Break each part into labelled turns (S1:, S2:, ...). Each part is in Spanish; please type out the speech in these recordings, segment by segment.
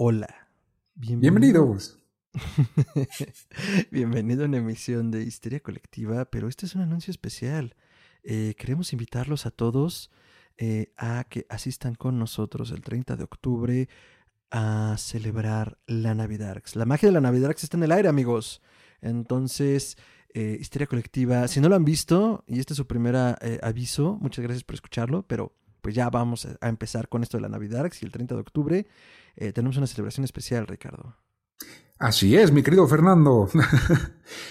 S1: Hola.
S2: Bienvenidos.
S1: Bienvenido a una emisión de Histeria Colectiva, pero este es un anuncio especial. Eh, queremos invitarlos a todos eh, a que asistan con nosotros el 30 de octubre a celebrar la Navidad. La magia de la Navidad está en el aire, amigos. Entonces, eh, Histeria Colectiva, si no lo han visto, y este es su primer aviso, muchas gracias por escucharlo, pero pues ya vamos a empezar con esto de la Navidad y el 30 de octubre tenemos una celebración especial, Ricardo.
S2: Así es, mi querido Fernando.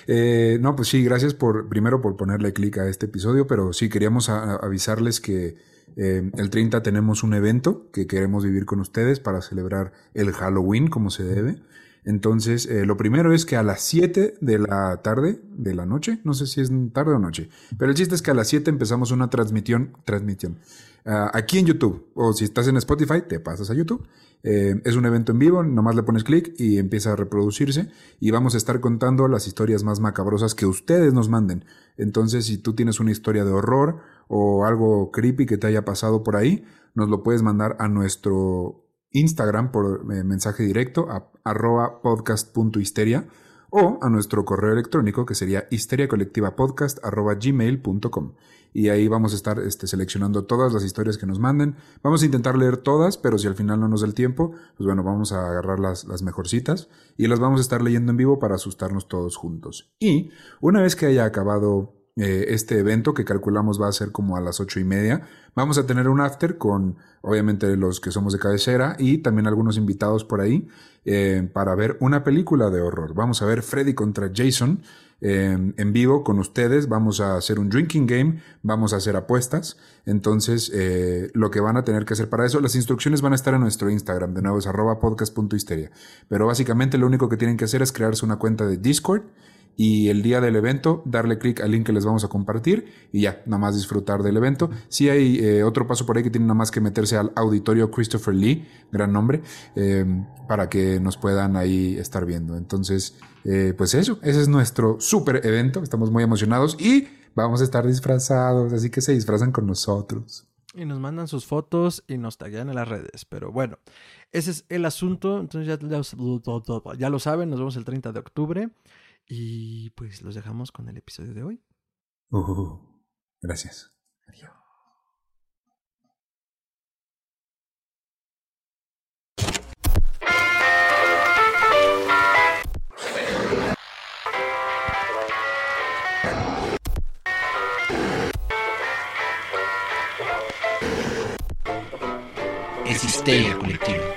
S2: Eh, no, pues sí, gracias por primero por ponerle clic a este episodio, pero sí queríamos avisarles que eh, el 30 tenemos un evento que queremos vivir con ustedes para celebrar el Halloween como se debe. Entonces, eh, lo primero es que a las 7 de la tarde, de la noche, no sé si es tarde o noche, pero el chiste es que a las 7 empezamos una transmisión, transmisión, ah, aquí en YouTube, o si estás en Spotify, te pasas a YouTube eh, es un evento en vivo, nomás le pones clic y empieza a reproducirse y vamos a estar contando las historias más macabrosas que ustedes nos manden. Entonces, si tú tienes una historia de horror o algo creepy que te haya pasado por ahí, nos lo puedes mandar a nuestro Instagram por eh, mensaje directo a arroba podcast.histeria o a nuestro correo electrónico que sería histeriacolectivapodcast.gmail.com y ahí vamos a estar este, seleccionando todas las historias que nos manden. Vamos a intentar leer todas, pero si al final no nos da el tiempo, pues bueno, vamos a agarrar las, las mejorcitas y las vamos a estar leyendo en vivo para asustarnos todos juntos. Y una vez que haya acabado eh, este evento que calculamos va a ser como a las ocho y media. Vamos a tener un after con obviamente los que somos de cabecera y también algunos invitados por ahí eh, para ver una película de horror. Vamos a ver Freddy contra Jason eh, en vivo con ustedes. Vamos a hacer un drinking game, vamos a hacer apuestas. Entonces, lo que van a tener que hacer para eso, las instrucciones van a estar en nuestro Instagram, de nuevo es arroba podcast.histeria. Pero básicamente lo único que tienen que hacer es crearse una cuenta de Discord y el día del evento darle clic al link que les vamos a compartir y ya, nada más disfrutar del evento. Si hay eh, otro paso por ahí que tiene nada más que meterse al auditorio Christopher Lee, gran nombre, em, para que nos puedan ahí estar viendo. Entonces, eh, pues eso, ese es nuestro super evento, estamos muy emocionados y vamos a estar disfrazados, así que se disfrazan con nosotros.
S1: Y nos mandan sus fotos y nos taguean en las redes. Pero bueno, ese es el asunto. Entonces ya, ya, ya lo saben, nos vemos el 30 de octubre. Y pues los dejamos con el episodio de hoy.
S2: Uh, gracias.
S1: Adiós.
S3: Es histeria colectiva.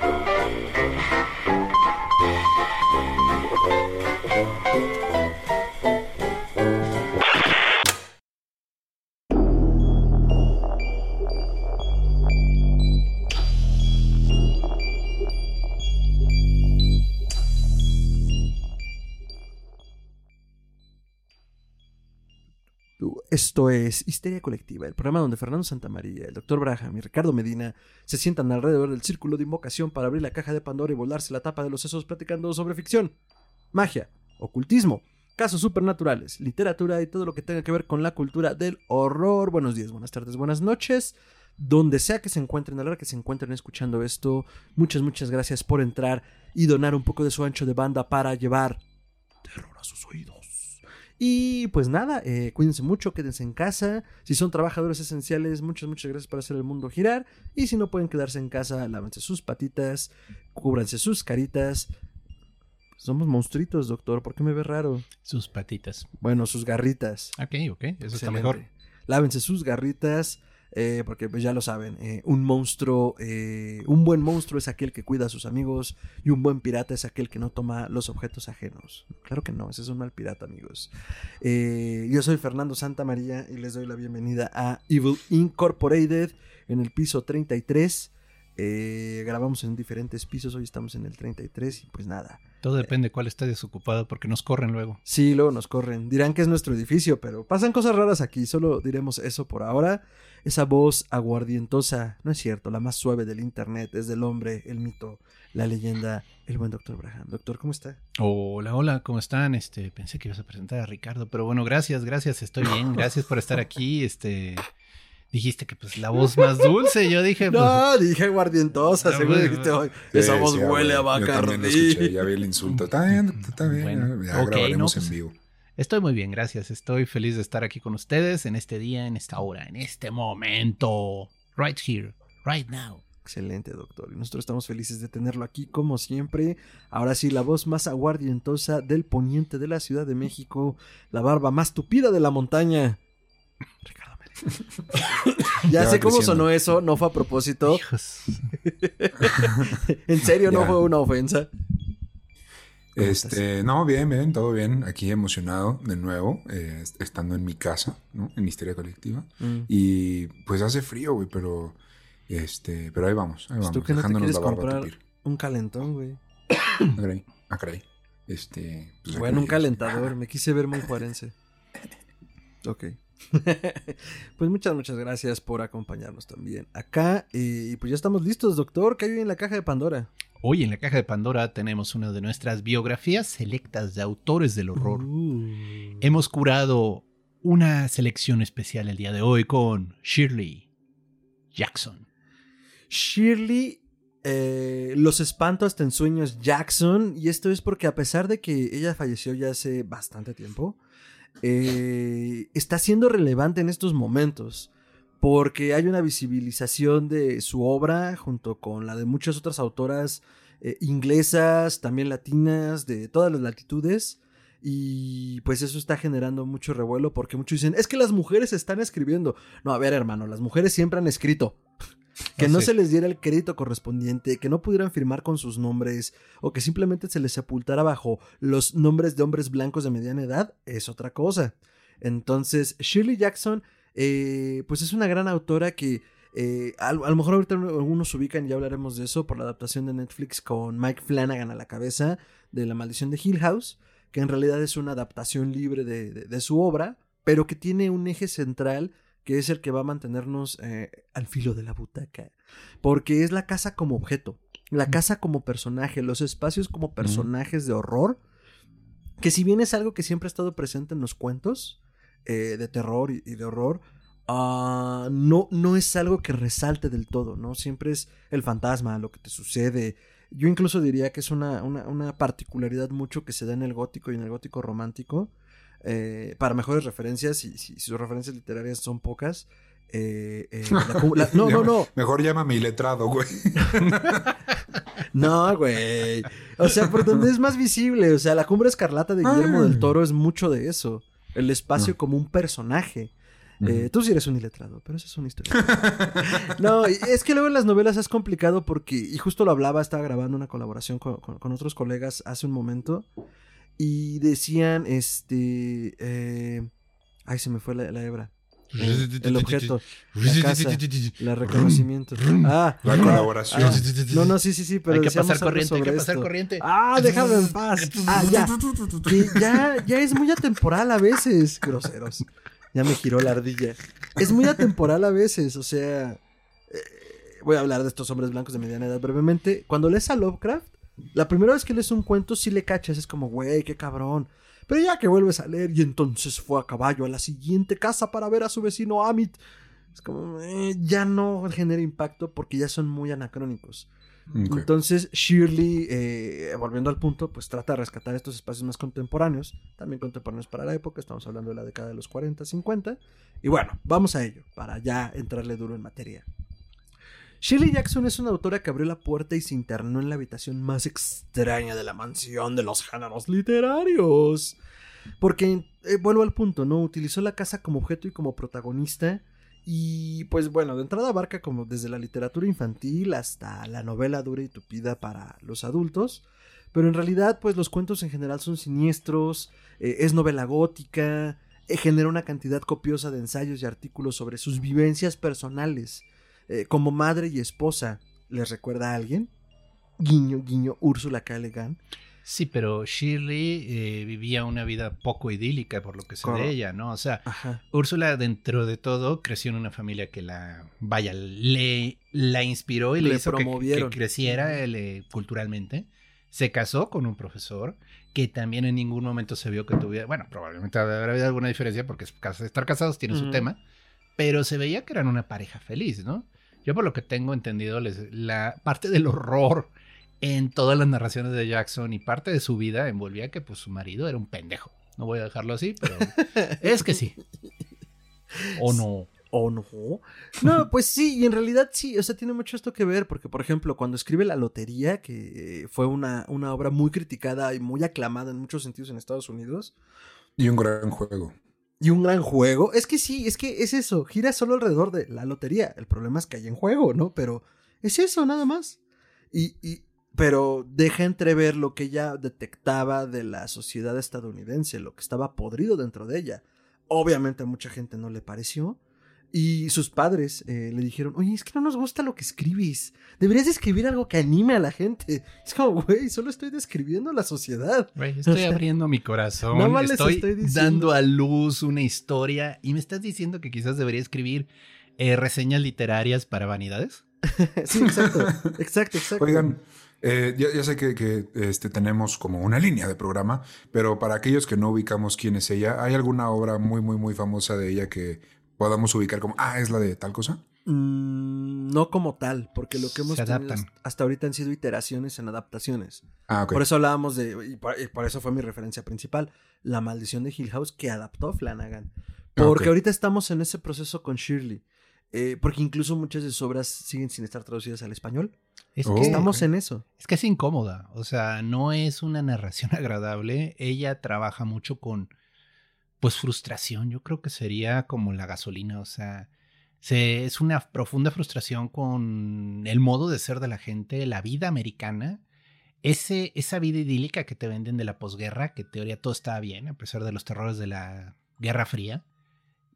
S1: Esto es Histeria Colectiva, el programa donde Fernando Santamaría, el Dr. Braham y Ricardo Medina se sientan alrededor del círculo de invocación para abrir la caja de Pandora y volarse la tapa de los sesos platicando sobre ficción, magia, ocultismo, casos supernaturales, literatura y todo lo que tenga que ver con la cultura del horror. Buenos días, buenas tardes, buenas noches. Donde sea que se encuentren, a la hora que se encuentren escuchando esto, muchas, muchas gracias por entrar y donar un poco de su ancho de banda para llevar terror a sus oídos. Y pues nada, eh, cuídense mucho, quédense en casa. Si son trabajadores esenciales, muchas, muchas gracias por hacer el mundo girar. Y si no pueden quedarse en casa, lávense sus patitas, cúbranse sus caritas. Somos monstruitos, doctor. ¿Por qué me ve raro?
S3: Sus patitas.
S1: Bueno, sus garritas.
S3: Ok, ok. Eso está mejor.
S1: Lávense sus garritas. Eh, porque pues ya lo saben, eh, un monstruo, eh, un buen monstruo es aquel que cuida a sus amigos y un buen pirata es aquel que no toma los objetos ajenos. Claro que no, ese es un mal pirata, amigos. yo soy Fernando Santa María y les doy la bienvenida a Evil Incorporated en el piso 33. grabamos en diferentes pisos, hoy estamos en el 33 y pues nada.
S3: Todo depende de cuál esté desocupado porque nos corren luego.
S1: Sí, luego nos corren. Dirán que es nuestro edificio, pero pasan cosas raras aquí, solo diremos eso por ahora. Esa voz aguardientosa, no es cierto, la más suave del internet, es del hombre, el mito, la leyenda, el buen doctor Braham. Doctor, ¿cómo está?
S3: Hola, hola, ¿cómo están? Este, pensé que ibas a presentar a Ricardo, pero bueno, gracias, gracias, estoy bien, gracias por estar aquí, este... dijiste que pues la voz más dulce. Yo dije, pues.
S1: No, dije aguardientosa,
S3: No,
S1: seguro
S3: pues,
S1: dijiste, "Ay,
S2: Sí,
S1: esa voz
S2: sí,
S1: huele a
S2: güey. Yo también lo escuché,
S1: Bacardi.
S2: ya vi el insulto. Está bien, está bien.
S3: Bueno,
S2: ya grabaremos
S3: no, pues,
S2: en vivo.
S3: Estoy muy bien, gracias. Estoy feliz de estar aquí con ustedes en este día, en esta hora, en este momento. Right here, right now.
S1: Excelente, doctor. Y nosotros estamos felices de tenerlo aquí, como siempre. Ahora sí, la voz más aguardientosa del poniente de la Ciudad de México, la barba más tupida de la montaña. Ricardo ya
S2: Ya
S1: sé cómo
S2: creciendo.
S1: sonó eso, no fue a propósito.
S3: Hijos.
S1: En serio, no
S2: Ya.
S1: fue una ofensa. ¿Cómo
S2: Este, no, bien, bien, todo bien. Aquí emocionado de nuevo, eh, est- estando en mi casa, ¿no? En Histeria Colectiva.
S1: Mm.
S2: Y pues hace frío, güey, pero este, pero ahí vamos, ahí
S1: Pues
S2: vamos,
S1: tú que no te quieres comprar un calentón, güey.
S2: Ah, caray, ah, caray. Este, pues,
S1: Bueno, un calentador. Me quise ver muy juarense. Ok. pues muchas, muchas gracias por acompañarnos también acá. Y pues ya estamos listos, doctor. ¿Qué hay en la caja de Pandora?
S3: Hoy en la caja de Pandora tenemos una de nuestras biografías selectas de autores del horror.
S1: Uh.
S3: Hemos curado una selección especial el día de hoy con Shirley Jackson.
S1: Shirley, eh, los espanto hasta en sueños Jackson. Y esto es porque a pesar de que ella falleció ya hace bastante tiempo, eh, está siendo relevante en estos momentos. Porque hay una visibilización de su obra junto con la de muchas otras autoras eh, inglesas, también latinas, de todas las latitudes. Y pues eso está generando mucho revuelo porque muchos dicen, es que las mujeres están escribiendo. No, a ver hermano, las mujeres siempre han escrito. Que
S3: Ah,
S1: no se les diera el crédito correspondiente, que no pudieran firmar con sus nombres o que simplemente se les sepultara bajo los nombres de hombres blancos de mediana edad es otra cosa. Entonces, Shirley Jackson, eh, pues es una gran autora que eh, a, a lo mejor ahorita algunos ubican y ya hablaremos de eso por la adaptación de Netflix con Mike Flanagan a la cabeza de La maldición de Hill House, que en realidad es una adaptación libre de, de- de su obra, pero que tiene un eje central que es el que va a mantenernos eh, al filo de la butaca, porque es la casa como objeto, la casa como personaje, los espacios como personajes de horror, que si bien es algo que siempre ha estado presente en los cuentos eh, de terror y, y de horror, ah, no, no es algo que resalte del todo, ¿no? Siempre es el fantasma, lo que te sucede. Yo incluso diría que es una, una, una particularidad mucho que se da en el gótico y en el gótico romántico. eh, para mejores referencias, y si sus referencias literarias son pocas. eh, eh, la cu- la- no, no, no.
S2: Mejor llámame iletrado, güey.
S1: No, güey. O sea, por donde es más visible. O sea, la cumbre escarlata de Guillermo
S2: Ah.
S1: del Toro es mucho de eso. El espacio
S2: Ah.
S1: como un personaje. Eh, tú sí eres un iletrado, pero eso es una historia. no, es que luego en las novelas es complicado porque, y justo lo hablaba, estaba grabando una colaboración con, con- con otros colegas hace un momento, y decían, este, eh, ay, se me fue la, la hebra. El objeto, la casa, el reconocimiento. Ah,
S2: La colaboración.
S1: ah. no, no, sí, sí, sí, pero
S3: hay que pasar corriente, hay que pasar
S1: esto.
S3: corriente.
S1: Ah, déjame en paz. Ah, ya. Que ya, ya es muy atemporal a veces, groseros. Ya me giró la ardilla. Es muy atemporal a veces, o sea. eh, voy a hablar de estos hombres blancos de mediana edad brevemente. Cuando lees a Lovecraft, la primera vez que lees un cuento sí le cachas, es como, güey, qué cabrón. Pero ya que vuelves a leer y entonces fue a caballo a la siguiente casa para ver a su vecino Amit. Es como, eh, ya no genera impacto porque ya son muy anacrónicos. Entonces, Shirley, eh, volviendo al punto, pues trata de rescatar estos espacios más contemporáneos, también contemporáneos para la época, estamos hablando de la década de los 40, 50, y bueno, vamos a ello, para ya entrarle duro en materia. Shirley Jackson es una autora que abrió la puerta y se internó en la habitación más extraña de la mansión de los géneros literarios. Porque, eh, vuelvo al punto, ¿no? Utilizó la casa como objeto y como protagonista. Y pues bueno, de entrada abarca como desde la literatura infantil hasta la novela dura y tupida para los adultos. Pero en realidad, pues los cuentos en general son siniestros, eh, es novela gótica, eh, genera una cantidad copiosa de ensayos y artículos sobre sus vivencias personales. Eh, como madre y esposa, ¿les recuerda a alguien? Guiño, guiño, Úrsula K. Le Guin.
S3: Sí, pero Shirley eh, vivía una vida poco idílica por lo que sé de ella, ¿no? O sea,
S1: Ajá.
S3: Úrsula dentro de todo creció en una familia que la, vaya, le, la inspiró y le,
S1: Le
S3: hizo que- creciera eh, culturalmente. Se casó con un profesor que también en ningún momento se vio que tuviera, bueno, probablemente habrá habido alguna diferencia porque estar casados tiene su tema, pero se veía que eran una pareja feliz, ¿no? Yo por lo que tengo entendido, les- la parte del horror en todas las narraciones de Jackson y parte de su vida envolvía que pues su marido era un pendejo. No voy a dejarlo así, pero es que sí. ¿O no?
S1: ¿O no? No, pues sí, y en realidad sí, o sea, tiene mucho esto que ver, porque por ejemplo, cuando escribe La Lotería, que fue una, una obra muy criticada y muy aclamada en muchos sentidos en Estados Unidos,
S2: Y un gran juego.
S1: Y un gran juego, es que sí, es que es eso, gira solo alrededor de la lotería, el problema es que hay en juego, ¿no? Pero es eso, nada más. Y, y, pero deja entrever lo que ella detectaba de la sociedad estadounidense, lo que estaba podrido dentro de ella. Obviamente a mucha gente no le pareció. Y sus padres eh, le dijeron, oye, es que no nos gusta lo que escribes. Deberías escribir algo que anime a la gente. Es como, güey, solo estoy describiendo la sociedad.
S3: Güey, estoy
S1: O sea,
S3: abriendo mi corazón.
S1: nada más les
S3: estoy,
S1: estoy diciendo.
S3: dando a luz una historia y me estás diciendo que quizás debería escribir eh, reseñas literarias para vanidades.
S1: sí, exacto, exacto, exacto.
S2: Oigan, eh, ya, ya sé que, que, este, tenemos como una línea de programa, pero para aquellos que no ubicamos quién es ella, ¿hay alguna obra muy, muy, muy famosa de ella que podamos ubicar como, ah, es la de tal cosa?
S1: Mm, no como tal, porque lo que hemos
S3: Se
S1: tenido hasta ahorita han sido iteraciones en adaptaciones.
S2: Ah, ok.
S1: Por eso hablábamos de, y por, y por eso fue mi referencia principal, La maldición de Hill House que adaptó Flanagan. Porque
S2: Ok.
S1: ahorita estamos en ese proceso con Shirley. eh, porque incluso muchas de sus obras siguen sin estar traducidas al español.
S3: Es,
S2: Oh,
S1: estamos en eso.
S3: es que es incómoda. O sea, no es una narración agradable. Ella trabaja mucho con, pues, frustración. Yo creo que sería como la gasolina. O sea, se, es una profunda frustración con el modo de ser de la gente, la vida americana. Ese, esa vida idílica que te venden de la posguerra, que en teoría todo estaba bien, a pesar de los terrores de la Guerra Fría.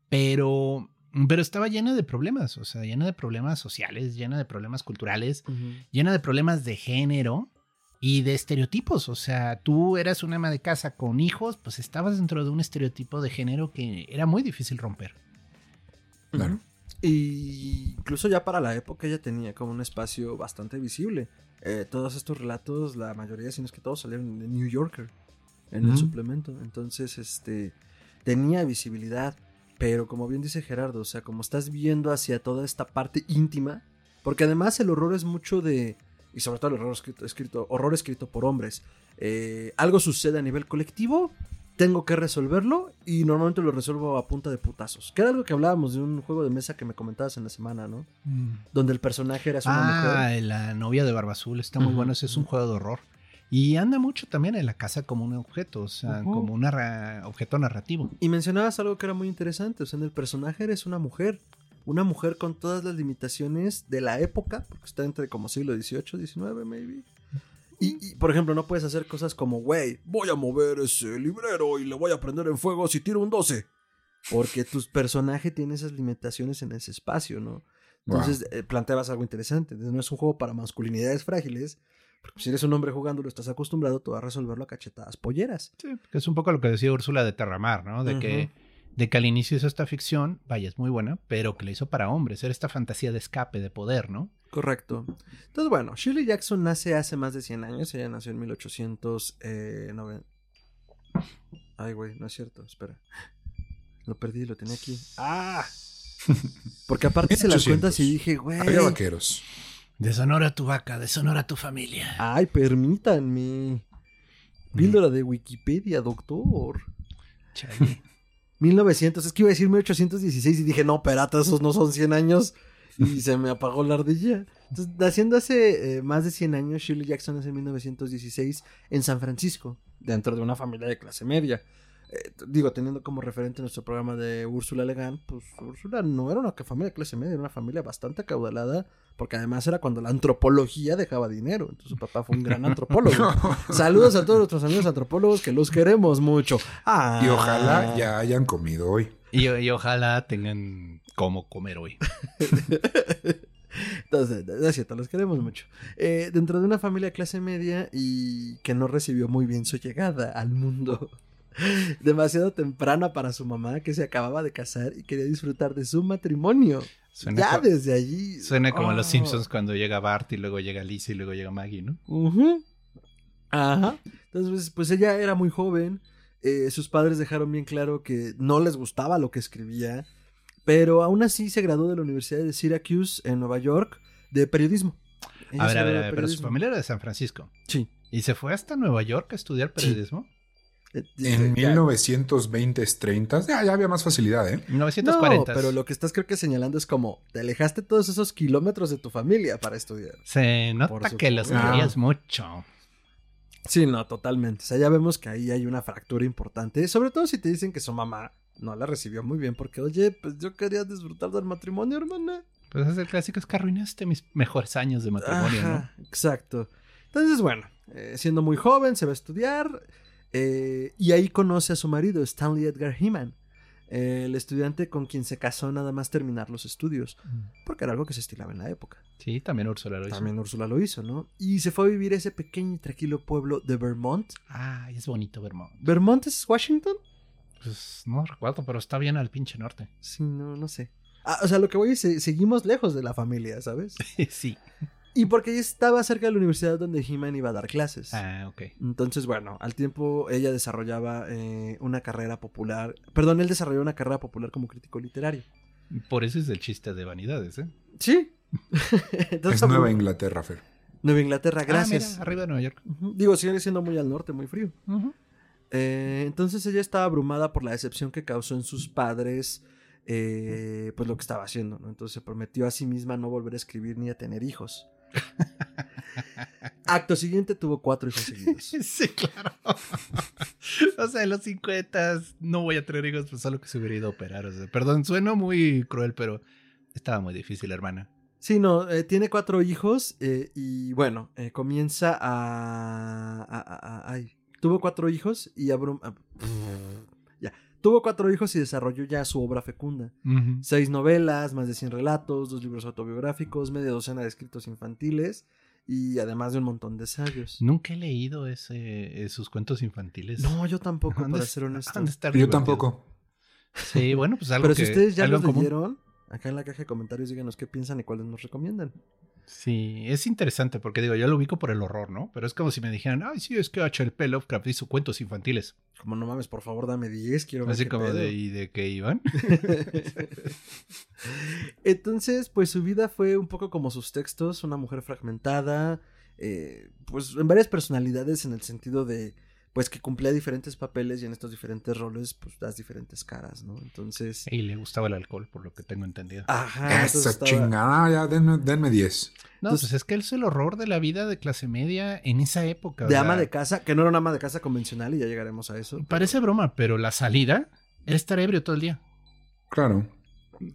S3: Pero, pero estaba llena de problemas, o sea, llena de problemas sociales, llena de problemas culturales, llena de problemas de género y de estereotipos. O sea, tú eras una ama de casa con hijos, pues estabas dentro de un estereotipo de género que era muy difícil romper.
S2: Claro.
S1: Y incluso ya para la época ella tenía como un espacio bastante visible. Eh, todos estos relatos, la mayoría, si no es que todos, salieron en New Yorker, en el suplemento. Entonces, este, tenía visibilidad. Pero como bien dice Gerardo, o sea, como estás viendo hacia toda esta parte íntima, porque además el horror es mucho de, y sobre todo el horror escrito, escrito- horror escrito por hombres, eh, algo sucede a nivel colectivo, tengo que resolverlo y normalmente lo resuelvo a punta de putazos. Que era algo que hablábamos de un juego de mesa que me comentabas en la semana, ¿no? Donde el personaje era una
S3: Ah,
S1: mujer.
S3: la novia de Barba Azul está muy
S1: Ujú,
S3: bueno. Ese es un juego de horror. Y anda mucho también en la casa como un objeto, o sea, como un objeto narrativo.
S1: Y mencionabas algo que era muy interesante, o sea, en el personaje eres una mujer. Una mujer con todas las limitaciones de la época, porque está entre como siglo XVIII, XIX, maybe. Y, y, por ejemplo, no puedes hacer cosas como, güey, voy a mover ese librero y le voy a prender en fuego si tiro un 12. Porque tu personaje tiene esas limitaciones en ese espacio, ¿no? Entonces eh, planteabas algo interesante. No es un juego para masculinidades frágiles. Porque si eres un hombre jugándolo, estás acostumbrado tú a resolverlo a cachetadas polleras.
S3: Sí, que es un poco lo que decía Úrsula de Terramar, ¿no? De que de que al inicio hizo esta ficción, vaya, es muy buena, pero que la hizo para hombres, era esta fantasía de escape, de poder, ¿no?
S1: Correcto. Entonces, bueno, Shirley Jackson nace hace más de 100 años. Ella nació en 1890. Ay, güey, no es cierto. Espera. Lo perdí, lo tenía aquí. ¡Ah! Porque aparte se las
S2: 1800.
S1: cuentas y dije, güey.
S2: Había vaqueros.
S3: Deshonora tu vaca, deshonora tu familia.
S1: Ay, permítanme. Píldora de Wikipedia, doctor.
S3: Chale.
S1: 1900, es que iba a decir 1816 y dije, no, perata, esos no son 100 años. Y se me apagó la ardilla. Entonces, naciendo hace eh, más de 100 años, Shirley Jackson nace en 1916 en San Francisco, dentro de una familia de clase media. Eh, digo, teniendo como referente nuestro programa de Úrsula Legan, pues Úrsula no era una familia de clase media, era una familia bastante acaudalada, porque además era cuando la antropología dejaba dinero. Entonces su papá fue un gran antropólogo. Saludos a todos nuestros amigos antropólogos que los queremos mucho. Ah.
S2: Y ojalá ya hayan comido hoy.
S3: Y, y ojalá tengan cómo comer hoy.
S1: Entonces, es cierto, los queremos mucho. Eh, dentro de una familia clase media y que no recibió muy bien su llegada al mundo. Demasiado temprana para su mamá que se acababa de casar y quería disfrutar de su matrimonio.
S3: Suena,
S1: ya desde allí.
S3: suena como los
S1: Oh.
S3: Simpsons cuando llega Bart y luego llega Lisa y luego llega Maggie, ¿no?
S1: Ajá. Entonces, pues, pues ella era muy joven. eh, sus padres dejaron bien claro que no les gustaba lo que escribía. Pero aún así se graduó de la Universidad de Syracuse en Nueva York de periodismo. Ella
S3: A ver, a ver, a ver, pero su familia era de San Francisco.
S1: Sí.
S3: ¿Y se fue hasta Nueva York a estudiar
S1: Sí.
S3: periodismo?
S1: Eh,
S2: En
S1: ya-
S2: 1920, 30, ya, ya había más facilidad, ¿eh?
S3: 1940.
S1: No, pero lo que estás creo que señalando es como te alejaste todos esos kilómetros de tu familia para estudiar.
S3: Se nota que los querías mucho.
S1: Sí, no, totalmente. O sea, ya vemos que ahí hay una fractura importante. Sobre todo si te dicen que su mamá no la recibió muy bien porque, oye, pues yo quería disfrutar del matrimonio, hermana.
S3: Pues es el clásico, es que arruinaste mis mejores años de matrimonio,
S1: Ajá, Exacto. Entonces, bueno, eh, siendo muy joven, se va a estudiar eh, y ahí conoce a su marido, Stanley Edgar Heman, eh, el estudiante con quien se casó nada más terminar los estudios,
S3: ¿no?
S1: porque era algo que se estilaba en la época.
S3: Sí, también Úrsula lo hizo.
S1: También Úrsula lo hizo, ¿no? Y se fue a vivir a ese pequeño y tranquilo pueblo de Vermont.
S3: Ah, es bonito Vermont.
S1: ¿Vermont es Washington?
S3: Pues no recuerdo, pero está bien al pinche norte.
S1: Sí, no, no sé. Ah, o sea, lo que voy es, se- seguimos lejos de la familia, ¿sabes?
S3: sí.
S1: Y porque ella estaba cerca de la universidad donde He-Man iba a dar clases.
S3: Ah, ok.
S1: Entonces, bueno, al tiempo ella desarrollaba eh, una carrera popular. Perdón, él desarrolló una carrera popular como crítico literario.
S3: Por eso es el chiste de vanidades, ¿eh?
S1: Sí. Entonces,
S2: Es Nueva Inglaterra, Fer.
S1: Nueva Inglaterra,
S3: Ah,
S1: gracias.
S3: mira, arriba de Nueva York.
S1: Digo, sigue siendo muy al norte, muy frío. Eh, entonces ella estaba abrumada por la decepción que causó en sus padres, eh, pues lo que estaba haciendo, ¿no? Entonces se prometió a sí misma no volver a escribir ni a tener hijos. Acto siguiente tuvo cuatro hijos seguidos.
S3: Sí, claro. o sea, en los 50 no voy a tener hijos, pues solo que se hubiera ido a operar. O sea, perdón, suena muy cruel, pero estaba muy difícil, hermana.
S1: Sí, no, eh, tiene cuatro hijos eh, y bueno, eh, comienza a, a- a- a- ay, tuvo cuatro hijos y abrum- ah, tuvo cuatro hijos y desarrolló ya su obra fecunda. Seis novelas, más de 100 relatos, dos libros autobiográficos, media docena de escritos infantiles y además de un montón de ensayos.
S3: Nunca he leído ese, sus cuentos infantiles.
S1: No, yo tampoco, para ser honesto.
S2: Yo tampoco.
S3: Sí, bueno, pues algo
S1: Pero
S3: que,
S1: si ustedes ya los leyeron, acá en la caja de comentarios díganos qué piensan y cuáles nos recomiendan.
S3: Sí, es interesante porque digo, yo lo ubico por el horror, ¿no? Pero es como si me dijeran, ay, sí, es que H.L.P. Lovecraft hizo cuentos infantiles.
S1: Como no mames, por favor, dame 10, quiero ver
S3: Así
S1: qué
S3: como
S1: pedo.
S3: de, ¿y de qué iban?
S1: Entonces, pues su vida fue un poco como sus textos, una mujer fragmentada, eh, pues en varias personalidades en el sentido de, pues que cumplía diferentes papeles y en estos diferentes roles, pues das diferentes caras, ¿no? Entonces,
S3: Y le gustaba el alcohol, por lo que tengo entendido.
S1: ajá, entonces
S2: Esa
S1: estaba-
S2: chingada, ya, denme, denme 10.
S3: No,
S1: entonces-
S3: pues es que es el horror de la vida de clase media en esa época. o
S1: de
S3: sea,
S1: ama de casa, que no era una ama de casa convencional y ya llegaremos a eso.
S3: Parece broma, pero la salida era estar ebrio todo el día.
S2: Claro.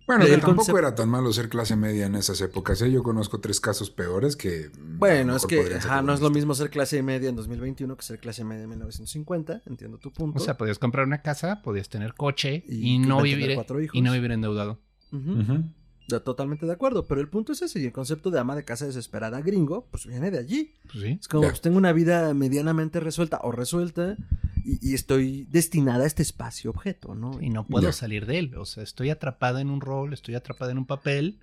S2: Bueno, que tampoco
S1: concepto-
S2: era tan malo ser clase media en esas épocas. ¿eh? Yo conozco tres casos peores que. mm,
S1: Bueno, es que ajá, no es lo mismo ser clase media en 2021 que ser clase media en 1950, entiendo tu punto.
S3: O sea, podías comprar una casa, podías tener coche
S1: Y
S3: y, no vivir y no vivir endeudado.
S1: Totalmente de acuerdo, pero el punto es ese, y el concepto de ama de casa desesperada gringo, pues viene de allí.
S3: Pues sí.
S1: Es como,
S2: Ya.
S1: pues tengo una vida medianamente resuelta o resuelta y, y estoy destinada a este espacio objeto, ¿no?
S3: Y no puedo
S2: Ya.
S3: salir de él. O sea, estoy atrapada en un rol, estoy atrapada en un papel.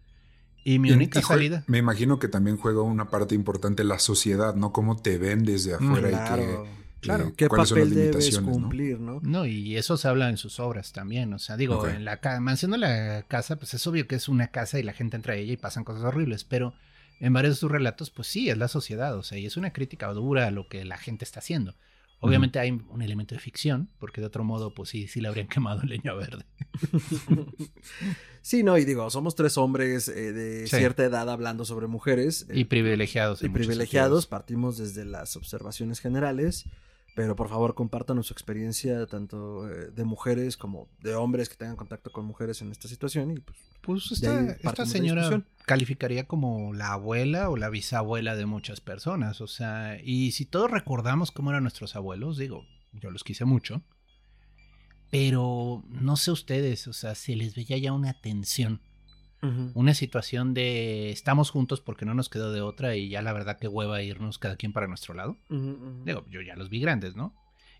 S3: Y mi
S2: Y-
S3: única
S2: y
S3: salida.
S2: Me imagino que también juega una parte importante la sociedad, ¿no? Cómo te ven desde afuera y
S1: claro,
S2: que.
S1: claro.
S2: eh,
S1: ¿Qué
S2: son las
S1: papel debes cumplir, no?
S3: No, y eso se habla en sus obras también. O sea, digo, en la mansión de la casa, pues es obvio que es una casa y la gente entra a ella y pasan cosas horribles. Pero en varios de sus relatos, pues sí, es la sociedad. O sea, y es una crítica dura a lo que la gente está haciendo. Obviamente hay un elemento de ficción, porque de otro modo, pues sí, sí le habrían quemado en leña verde.
S1: Sí, no, y digo, somos tres hombres eh, de
S3: Sí.
S1: cierta edad hablando sobre mujeres. eh,
S3: Y privilegiados.
S1: y privilegiados,
S3: sentidos.
S1: partimos desde las observaciones generales, pero por favor compartan su experiencia tanto eh, de mujeres como de hombres que tengan contacto con mujeres en esta situación y pues
S3: Pues esta, esta señora calificaría como la abuela o la bisabuela de muchas personas. O sea, y si todos recordamos cómo eran nuestros abuelos, digo, yo los quise mucho. Pero no sé ustedes, o sea, se les veía ya una tensión, una situación de estamos juntos porque no nos quedó de otra y ya la verdad que hueva irnos cada quien para nuestro lado. Digo, yo ya los vi grandes, ¿no?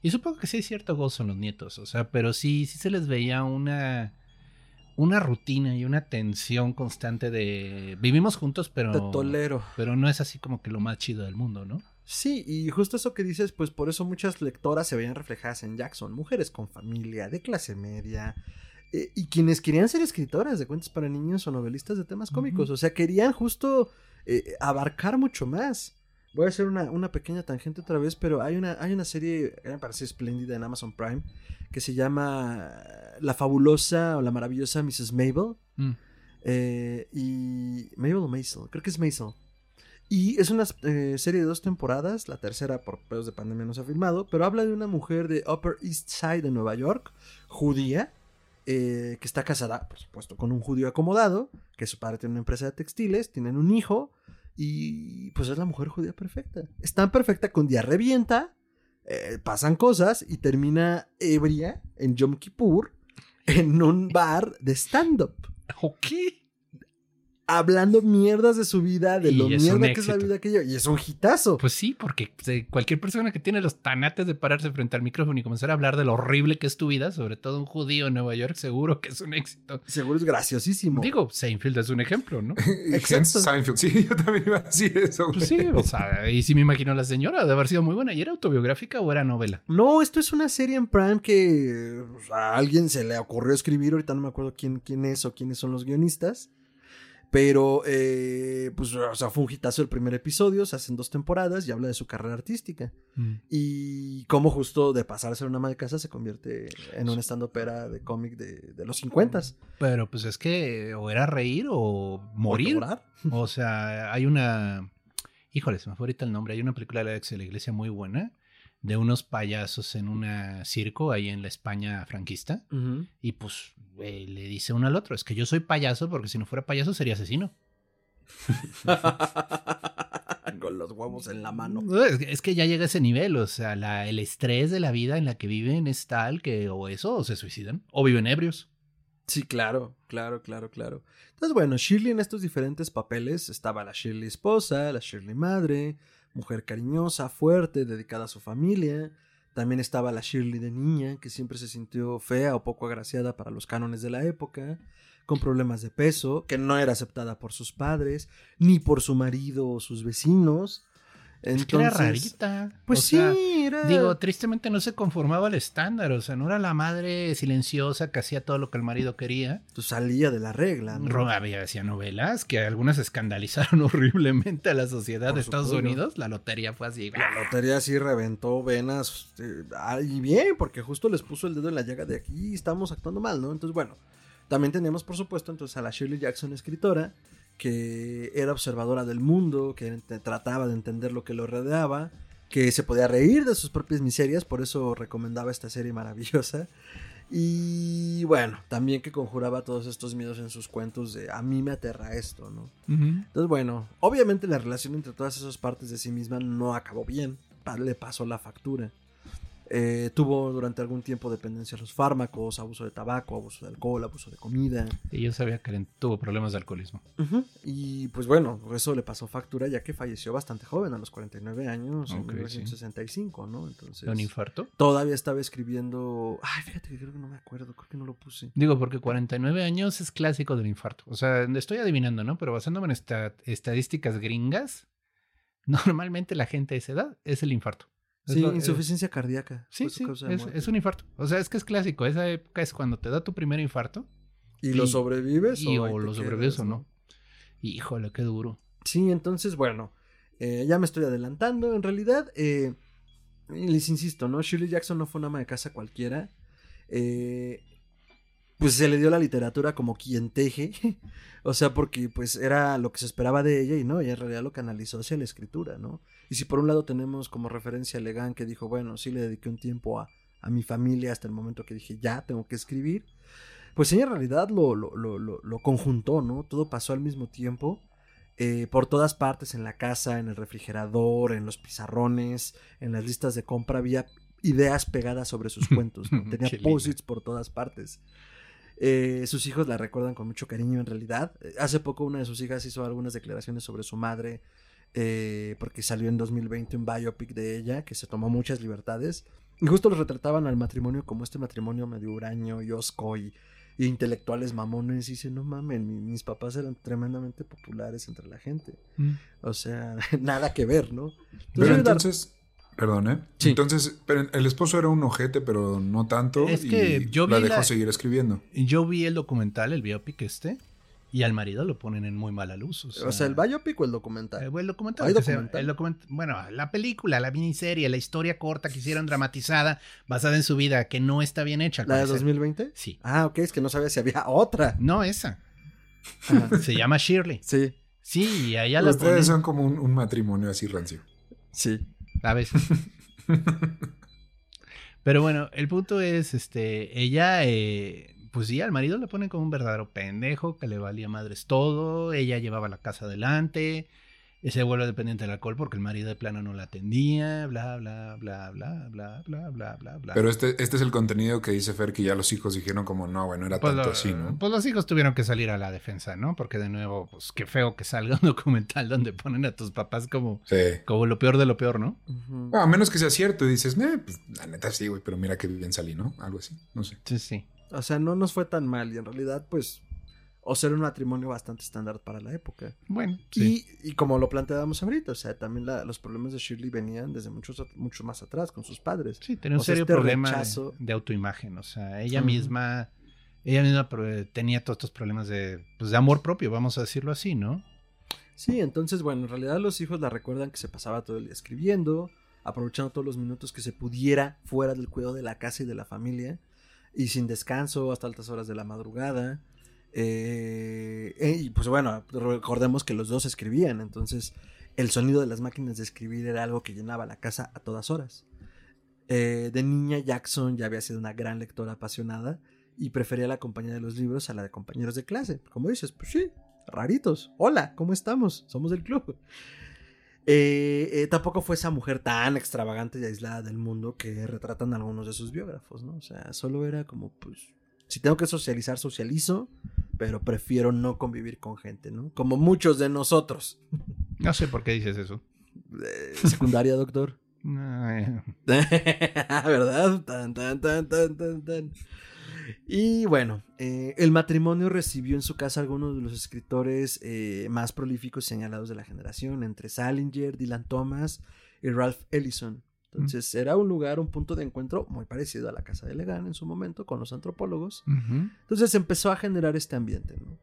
S3: Y supongo que sí hay cierto gozo en los nietos, o sea, pero sí, sí se les veía una, una rutina y una tensión constante de vivimos juntos, pero,
S1: Te tolero.
S3: pero no es así como que lo más chido del mundo, ¿no?
S1: Sí, y justo eso que dices, pues por eso muchas lectoras se veían reflejadas en Jackson, mujeres con familia, de clase media, eh, y quienes querían ser escritoras de cuentos para niños o novelistas de temas cómicos. O sea, querían justo eh, abarcar mucho más. Voy a hacer una, una pequeña tangente otra vez, pero hay una, hay una serie que me parece espléndida en Amazon Prime que se llama La fabulosa o la maravillosa Mrs. Mabel.
S3: Mm.
S1: Eh, y Mabel o Maisel, creo que es Maisel. Y es una eh, serie de dos temporadas, la tercera por pedos de pandemia no se ha filmado, pero habla de una mujer de Upper East Side de Nueva York, judía, eh, que está casada, por supuesto, con un judío acomodado, que su padre tiene una empresa de textiles, tienen un hijo, y pues es la mujer judía perfecta. Es tan perfecta que un día revienta, eh, pasan cosas y termina ebria en Yom Kippur en un bar de stand-up. Hablando mierdas de su vida, de
S3: Y
S1: lo mierda que es la vida que yo. Y es un hitazo.
S3: Pues sí, porque cualquier persona que tiene los tanates de pararse frente al micrófono y comenzar a hablar de lo horrible que es tu vida, sobre todo un judío en Nueva York, seguro que es un éxito.
S1: Seguro es graciosísimo.
S3: Digo, Seinfeld es un ejemplo, ¿no?
S1: Exacto.
S2: Seinfeld. Sí, yo también iba a decir eso.
S3: Pues sí, o sea, y sí me imagino a la señora de haber sido muy buena. ¿Y era autobiográfica o era novela?
S1: No, esto es una serie en Prime que a alguien se le ocurrió escribir. Ahorita no me acuerdo quién, quién es o quiénes son los guionistas. Pero, eh, pues, o sea, fue un hitazo el primer episodio. Se hacen dos temporadas y habla de su carrera artística. Y cómo justo de pasar a ser una ama de casa se convierte en una stand-upera de cómic de, de los 50
S3: Pero pues es que o era reír o morir. O sea, hay una. Híjole, se me fue ahorita el nombre. Hay una película de Alex de la Iglesia muy buena de unos payasos en un circo ahí en la España franquista. Y pues eh, le dice uno al otro: Es que yo soy payaso porque si no fuera payaso sería asesino.
S1: Con los huevos en la mano.
S3: Es que- es que ya llega a ese nivel. O sea, la- el estrés de la vida en la que viven es tal que o eso o se suicidan o viven ebrios.
S1: Sí, claro, claro, claro, claro. Entonces, bueno, Shirley en estos diferentes papeles estaba la Shirley esposa, la Shirley madre, mujer cariñosa, fuerte, dedicada a su familia. También estaba la Shirley de niña, que siempre se sintió fea o poco agraciada para los cánones de la época, con problemas de peso, que no era aceptada por sus padres, ni por su marido o sus vecinos.
S3: Que era rarita.
S1: Pues
S3: O sea,
S1: sí, era...
S3: Digo, tristemente no se conformaba al estándar, o sea, no era la madre silenciosa que hacía todo lo que el marido quería.
S1: pues salía de la regla. ¿no?
S3: Había hacía novelas que algunas escandalizaron horriblemente a la sociedad
S1: Por
S3: de Estados
S1: supuesto.
S3: Unidos. La lotería fue así.
S1: La lotería sí reventó venas. eh, ah, y bien, porque justo les puso el dedo en la llaga de aquí y estamos actuando mal, ¿no? Entonces, bueno, también teníamos, por supuesto, entonces a la Shirley Jackson, escritora, que era observadora del mundo, que trataba de entender lo que lo rodeaba, que se podía reír de sus propias miserias, por eso recomendaba esta serie maravillosa. Y bueno, también que conjuraba todos estos miedos en sus cuentos de a mí me aterra esto, ¿no? Entonces, bueno, obviamente la relación entre todas esas partes de sí misma no acabó bien. Le pasó la factura. Eh, tuvo durante algún tiempo dependencia a los fármacos, abuso de tabaco, abuso de alcohol, abuso de comida.
S3: Y yo sabía que tuvo problemas de alcoholismo.
S1: Y pues bueno, eso le pasó factura ya que falleció bastante joven, a los 49 años, en
S3: Ok,
S1: 1965, ¿no? Entonces,
S3: ¿De un infarto?
S1: todavía estaba escribiendo... Ay, fíjate que creo que no me acuerdo, creo que no lo puse.
S3: Digo, porque 49 años es clásico del infarto. O sea, estoy adivinando, ¿no? Pero basándome en esta- estadísticas gringas, normalmente la gente de esa edad es el infarto.
S1: Sí,
S3: lo-
S1: insuficiencia cardíaca.
S3: Sí,
S1: fue su
S3: sí, es, es un infarto. O sea, es que es clásico. Esa época es cuando te da tu primer infarto.
S1: ¿Y lo sobrevives?
S3: y
S1: o,
S3: o lo sobrevives
S1: quedas,
S3: o no. Híjole, qué duro.
S1: Sí, entonces, bueno, eh, ya me estoy adelantando. En realidad, eh, les insisto, ¿no? Shirley Jackson no fue una ama de casa cualquiera. Eh, pues se le dio la literatura como quien teje. o sea, porque pues era lo que se esperaba de ella y no, ella en realidad lo canalizó hacia la escritura, ¿no? Y si por un lado tenemos como referencia a Legan que dijo, bueno, sí le dediqué un tiempo a, a mi familia hasta el momento que dije, ya, tengo que escribir. Pues ella en realidad lo, lo, lo, lo, lo conjuntó, ¿no? Todo pasó al mismo tiempo. eh, por todas partes, en la casa, en el refrigerador, en los pizarrones, en las listas de compra, había ideas pegadas sobre sus cuentos. ¿no? Tenía posits por todas partes. Eh, sus hijos la recuerdan con mucho cariño en realidad. Eh, Hace poco una de sus hijas hizo algunas declaraciones sobre su madre eh, porque salió en 2020 un biopic de ella que se tomó muchas libertades y justo los retrataban al matrimonio como este matrimonio medio huraño y osco y, y intelectuales mamones y dice no mamen mi- mis papás eran tremendamente populares entre la gente o sea nada que ver no
S2: Pero entonces, Perdón, ¿eh?
S1: Sí.
S2: Entonces, pero el esposo era un ojete, pero no tanto.
S3: Es que
S2: y
S3: yo
S2: la dejó
S3: la-
S2: seguir escribiendo.
S3: Yo vi el documental, el biopic este, y al marido lo ponen en muy mala luz. O sea,
S1: O sea, el biopic o el documental.
S3: Eh, el documental. El document- bueno, la película, la miniserie, la historia corta que hicieron dramatizada, basada en su vida, que no está bien hecha.
S1: ¿La de
S3: parecer.
S1: 2020?
S3: Sí.
S1: Ah, ok, es que no sabía si había otra.
S3: No, esa. Se llama Shirley.
S1: Sí,
S3: Sí, y a ella la
S2: Ustedes
S3: ponen
S2: son como un, un matrimonio así rancio.
S1: sí.
S3: A veces. Pero bueno, el punto es, este, ella, eh, pues sí, al marido le ponen como un verdadero pendejo, que le valía madres todo, ella llevaba la casa adelante, y se vuelve dependiente del alcohol porque el marido de plano no la atendía, bla, bla, bla, bla, bla, bla, bla, bla, bla.
S2: Pero este, este es el contenido que dice Fer que ya los hijos dijeron como, no, bueno, era
S3: pues,
S2: tanto
S3: lo-
S2: así, ¿no?
S3: pues los hijos tuvieron que salir a la defensa, ¿no? Porque de nuevo, pues qué feo que salga un documental donde ponen a tus papás como,
S2: Sí.
S3: como lo peor de lo peor, ¿no?
S2: Bueno, a menos que sea cierto y dices, eh, pues la neta sí, güey, pero mira que bien salí, ¿no? Algo así, no sé.
S3: Sí, sí.
S1: O sea, no nos fue tan mal y en realidad, pues, o ser un matrimonio bastante estándar para la época.
S3: Bueno, sí.
S1: Y, y como lo planteábamos ahorita, o sea, también la- los problemas de Shirley venían desde muchos, mucho más atrás con sus padres.
S3: Sí, tenía un
S1: O sea,
S3: serio
S1: este
S3: problema de-
S1: rechazo-
S3: de, autoimagen. O sea, ella misma, ella misma pro- tenía todos estos problemas de, pues, de amor propio, vamos a decirlo así, ¿no?
S1: Sí, entonces, bueno, en realidad los hijos la recuerdan que se pasaba todo el día escribiendo, aprovechando todos los minutos que se pudiera fuera del cuidado de la casa y de la familia, y sin descanso hasta altas horas de la madrugada. Eh, eh, y pues bueno, recordemos que los dos escribían, entonces el sonido de las máquinas de escribir era algo que llenaba la casa a todas horas. Eh, de niña, Jackson ya había sido una gran lectora apasionada y prefería la compañía de los libros a la de compañeros de clase. Como dices, pues sí, raritos. Hola, ¿cómo estamos? Somos del club. Tampoco fue esa mujer tan extravagante y aislada del mundo que retratan algunos de sus biógrafos, ¿no? O sea, solo era como, pues, si tengo que socializar, socializo, pero prefiero no convivir con gente, ¿no? Como muchos de nosotros.
S3: No sé por qué dices eso.
S1: Eh, secundaria, doctor.
S3: Ay,
S1: ¿Verdad? Tan, tan, tan, tan, tan, tan. Y bueno, eh, el matrimonio recibió en su casa algunos de los escritores eh, más prolíficos y señalados de la generación, entre Salinger, Dylan Thomas y Ralph Ellison. Entonces era un lugar, un punto de encuentro muy parecido a la casa de Legan en su momento con los antropólogos. Entonces empezó a generar este ambiente, ¿no?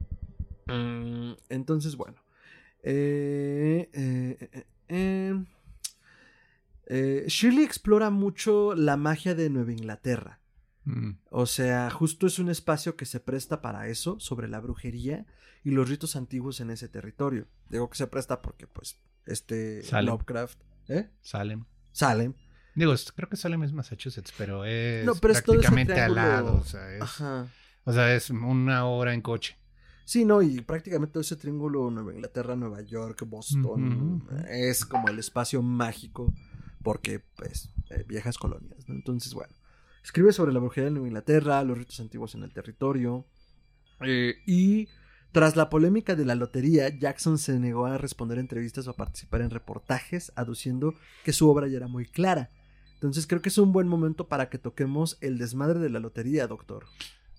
S1: Mm, Entonces, bueno. Eh, eh, eh, eh, eh, Shirley explora mucho la magia de Nueva Inglaterra.
S3: Mm.
S1: O sea, justo es un espacio que se presta para eso, sobre la brujería y los ritos antiguos en ese territorio. Digo que se presta porque, pues, este
S3: Salem.
S1: Lovecraft, ¿eh?
S3: Salem.
S1: Salem.
S3: Digo, creo que Salem es Massachusetts, pero es,
S1: No, pero es
S3: prácticamente al lado. O sea, es,
S1: Ajá.
S3: o sea, es una hora en coche.
S1: Sí, no, y prácticamente todo ese triángulo Nueva Inglaterra, Nueva York, Boston, es como el espacio mágico porque, pues, eh, viejas colonias, ¿no? Entonces, bueno, escribe sobre la brujería de Nueva Inglaterra, los ritos antiguos en el territorio, eh, y tras la polémica de la lotería, Jackson se negó a responder entrevistas o a participar en reportajes, aduciendo que su obra ya era muy clara. Entonces creo que es un buen momento para que toquemos el desmadre de la lotería, doctor.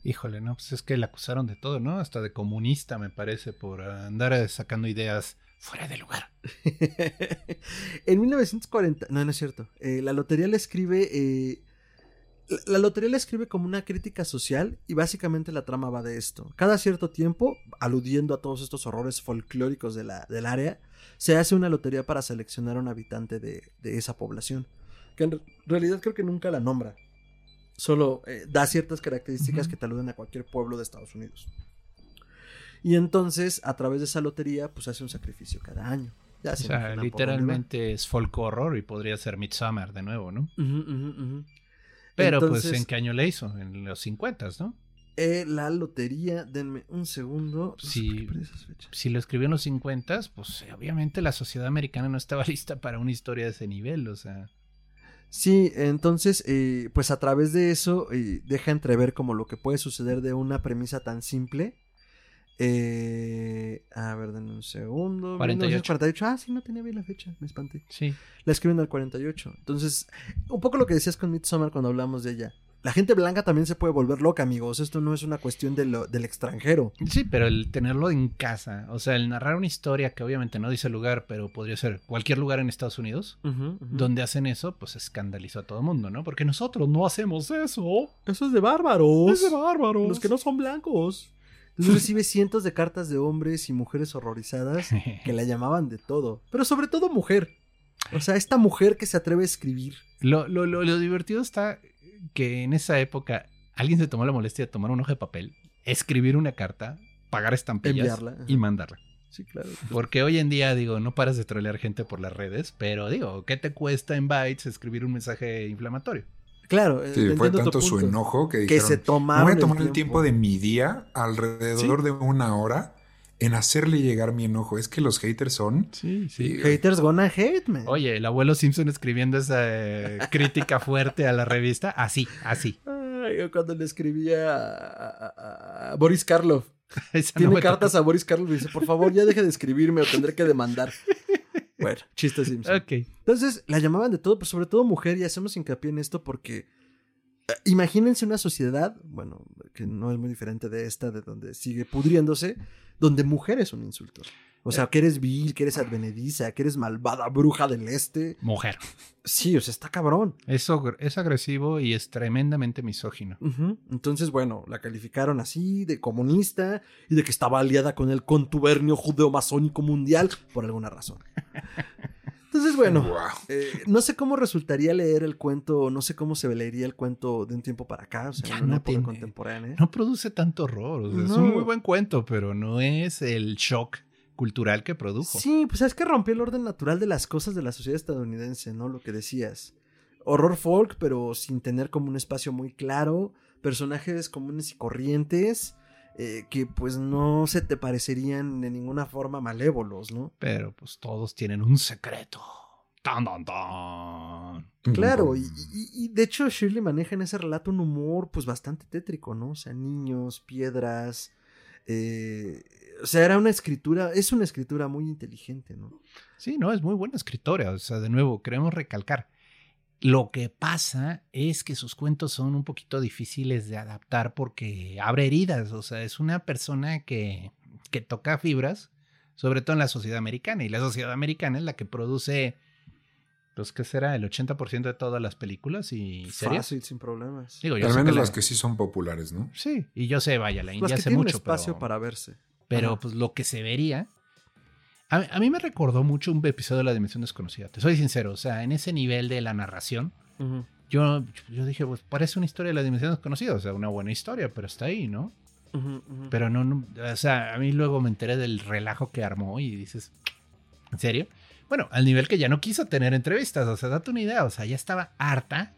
S3: Híjole, no, pues es que le acusaron de todo, ¿no? Hasta de comunista, me parece, por andar sacando ideas fuera de lugar.
S1: en 1940, no, no es cierto. Eh, la lotería le escribe. eh, la, la lotería le escribe como una crítica social y básicamente la trama va de esto. Cada cierto tiempo, aludiendo a todos estos horrores folclóricos de la, del área, se hace una lotería para seleccionar a un habitante de, de esa población. Que en re- realidad creo que nunca la nombra. Solo eh, da ciertas características que te aluden a cualquier pueblo de Estados Unidos. Y entonces, a través de esa lotería, pues hace un sacrificio cada año. Ya
S3: O
S1: se
S3: sea, literalmente es folk horror y podría ser Midsommar de nuevo, ¿no?
S1: Ujú, ujú, ujú.
S3: Pero
S1: Entonces,
S3: pues, ¿en qué año le hizo? En los 50, ¿no?
S1: eh, la lotería, denme un segundo. Fechas.
S3: Si lo escribió en los 50, pues obviamente la sociedad americana no estaba lista para una historia de ese nivel, o sea.
S1: Sí, entonces, eh, pues a través de eso eh, deja entrever como lo que puede suceder de una premisa tan simple. Eh, a ver, denme un segundo.
S3: 48.
S1: 1948. Ah, sí, no tenía bien la fecha, me espanté.
S3: Sí.
S1: La escriben al 48. Entonces, un poco lo que decías con Midsommar cuando hablamos de ella. La gente blanca también se puede volver loca, amigos. Esto no es una cuestión de lo- del extranjero.
S3: Sí, pero el tenerlo en casa, o sea, el narrar una historia que obviamente no dice lugar, pero podría ser cualquier lugar en Estados Unidos, donde hacen eso, pues escandalizó a todo el mundo, ¿no? Porque nosotros no hacemos eso.
S1: Eso es de bárbaros.
S3: Es de bárbaros.
S1: Los que no son blancos. Entonces recibe cientos de cartas de hombres y mujeres horrorizadas que la llamaban de todo. Pero sobre todo mujer. O sea, esta mujer que se atreve a escribir.
S3: Lo, lo, lo, lo divertido está que en esa época alguien se tomó la molestia de tomar un hoja de papel, escribir una carta, pagar estampillas
S1: Enviarla,
S3: y mandarla.
S1: Sí, claro.
S3: Porque hoy en día, digo, no paras de trolear gente por las redes, pero digo, ¿qué te cuesta en bytes escribir un mensaje inflamatorio?
S1: Claro.
S2: Sí, fue tanto su enojo que
S1: Que
S2: dijeron,
S1: se
S2: "Me
S1: tomaron
S2: voy a tomar el tiempo de mi día, alrededor
S3: Sí.
S2: de una hora, en hacerle llegar mi enojo. Es que los haters son...
S3: Sí,
S2: Sí,
S1: Haters gonna hate, man.
S3: Oye, el abuelo Simpson escribiendo esa eh, crítica fuerte a la revista, así, así.
S1: Ay, yo cuando le escribía a, a- a Boris Karloff.
S3: No
S1: Tiene cartas
S3: tocó.
S1: a Boris Karloff y dice, por favor, ya deje de escribirme o tendré que demandar. Bueno, chiste Simpson.
S3: Ok.
S1: Entonces, la llamaban de todo, pero sobre todo mujer, y hacemos hincapié en esto porque eh, imagínense una sociedad, bueno, que no es muy diferente de esta, de donde sigue pudriéndose, donde mujer es un insulto. O sea, que eres vil, que eres advenediza, que eres malvada bruja del este.
S3: Mujer.
S1: Sí, o sea, está cabrón.
S3: Eso es agresivo y es tremendamente misógino.
S1: Entonces, bueno, la calificaron así, de comunista, y de que estaba aliada con el contubernio judeo-masónico mundial, por alguna razón. Entonces, bueno,
S2: Wow.
S1: eh, no sé cómo resultaría leer el cuento, no sé cómo se leería el cuento de un tiempo para acá, o sea,
S3: Ya
S1: en una
S3: no
S1: época
S3: tiene-
S1: contemporánea.
S3: No produce tanto horror. o sea, Es un muy buen cuento, pero no es el shock cultural que produjo.
S1: Sí, pues es que rompió el orden natural de las cosas de la sociedad estadounidense, ¿no? Lo que decías. Horror folk, pero sin tener como un espacio muy claro, personajes comunes y corrientes. eh, que pues no se te parecerían de ninguna forma malévolos, ¿no?
S3: Pero pues todos tienen un secreto. Tan, tan, tan.
S1: Claro, y, y- y de hecho Shirley maneja en ese relato un humor pues bastante tétrico, ¿no? O sea, niños, piedras. eh, o sea, era una escritura, es una escritura muy inteligente, ¿no?
S3: Sí, no, es muy buena escritora. O sea, de nuevo, queremos recalcar. Lo que pasa es que sus cuentos son un poquito difíciles de adaptar porque abre heridas. O sea, es una persona que, que toca fibras, sobre todo en la sociedad americana. Y la sociedad americana es la que produce, pues, ¿qué será? El 80% de todas las películas y series.
S1: Fácil, sin problemas.
S3: Digo, yo
S2: Al
S3: sé
S2: menos
S3: que la-
S2: las que sí son populares, ¿no?
S3: Sí, y yo sé, vaya, la
S1: Las
S3: India
S1: que
S3: hace
S1: tienen
S3: mucho.
S1: espacio
S3: pero...
S1: para verse.
S3: Pero
S1: Ajá.
S3: pues lo que se vería. A, a mí me recordó mucho un episodio de La Dimensión Desconocida. Te soy sincero. O sea, en ese nivel de la narración, yo, yo dije, pues parece una historia de La Dimensión Desconocida. O sea, una buena historia, pero está ahí, ¿no? Pero no, no, o sea, a mí luego me enteré del relajo que armó y dices, ¿en serio? Bueno, al nivel que ya no quiso tener entrevistas. O sea, date una idea. O sea, ya estaba harta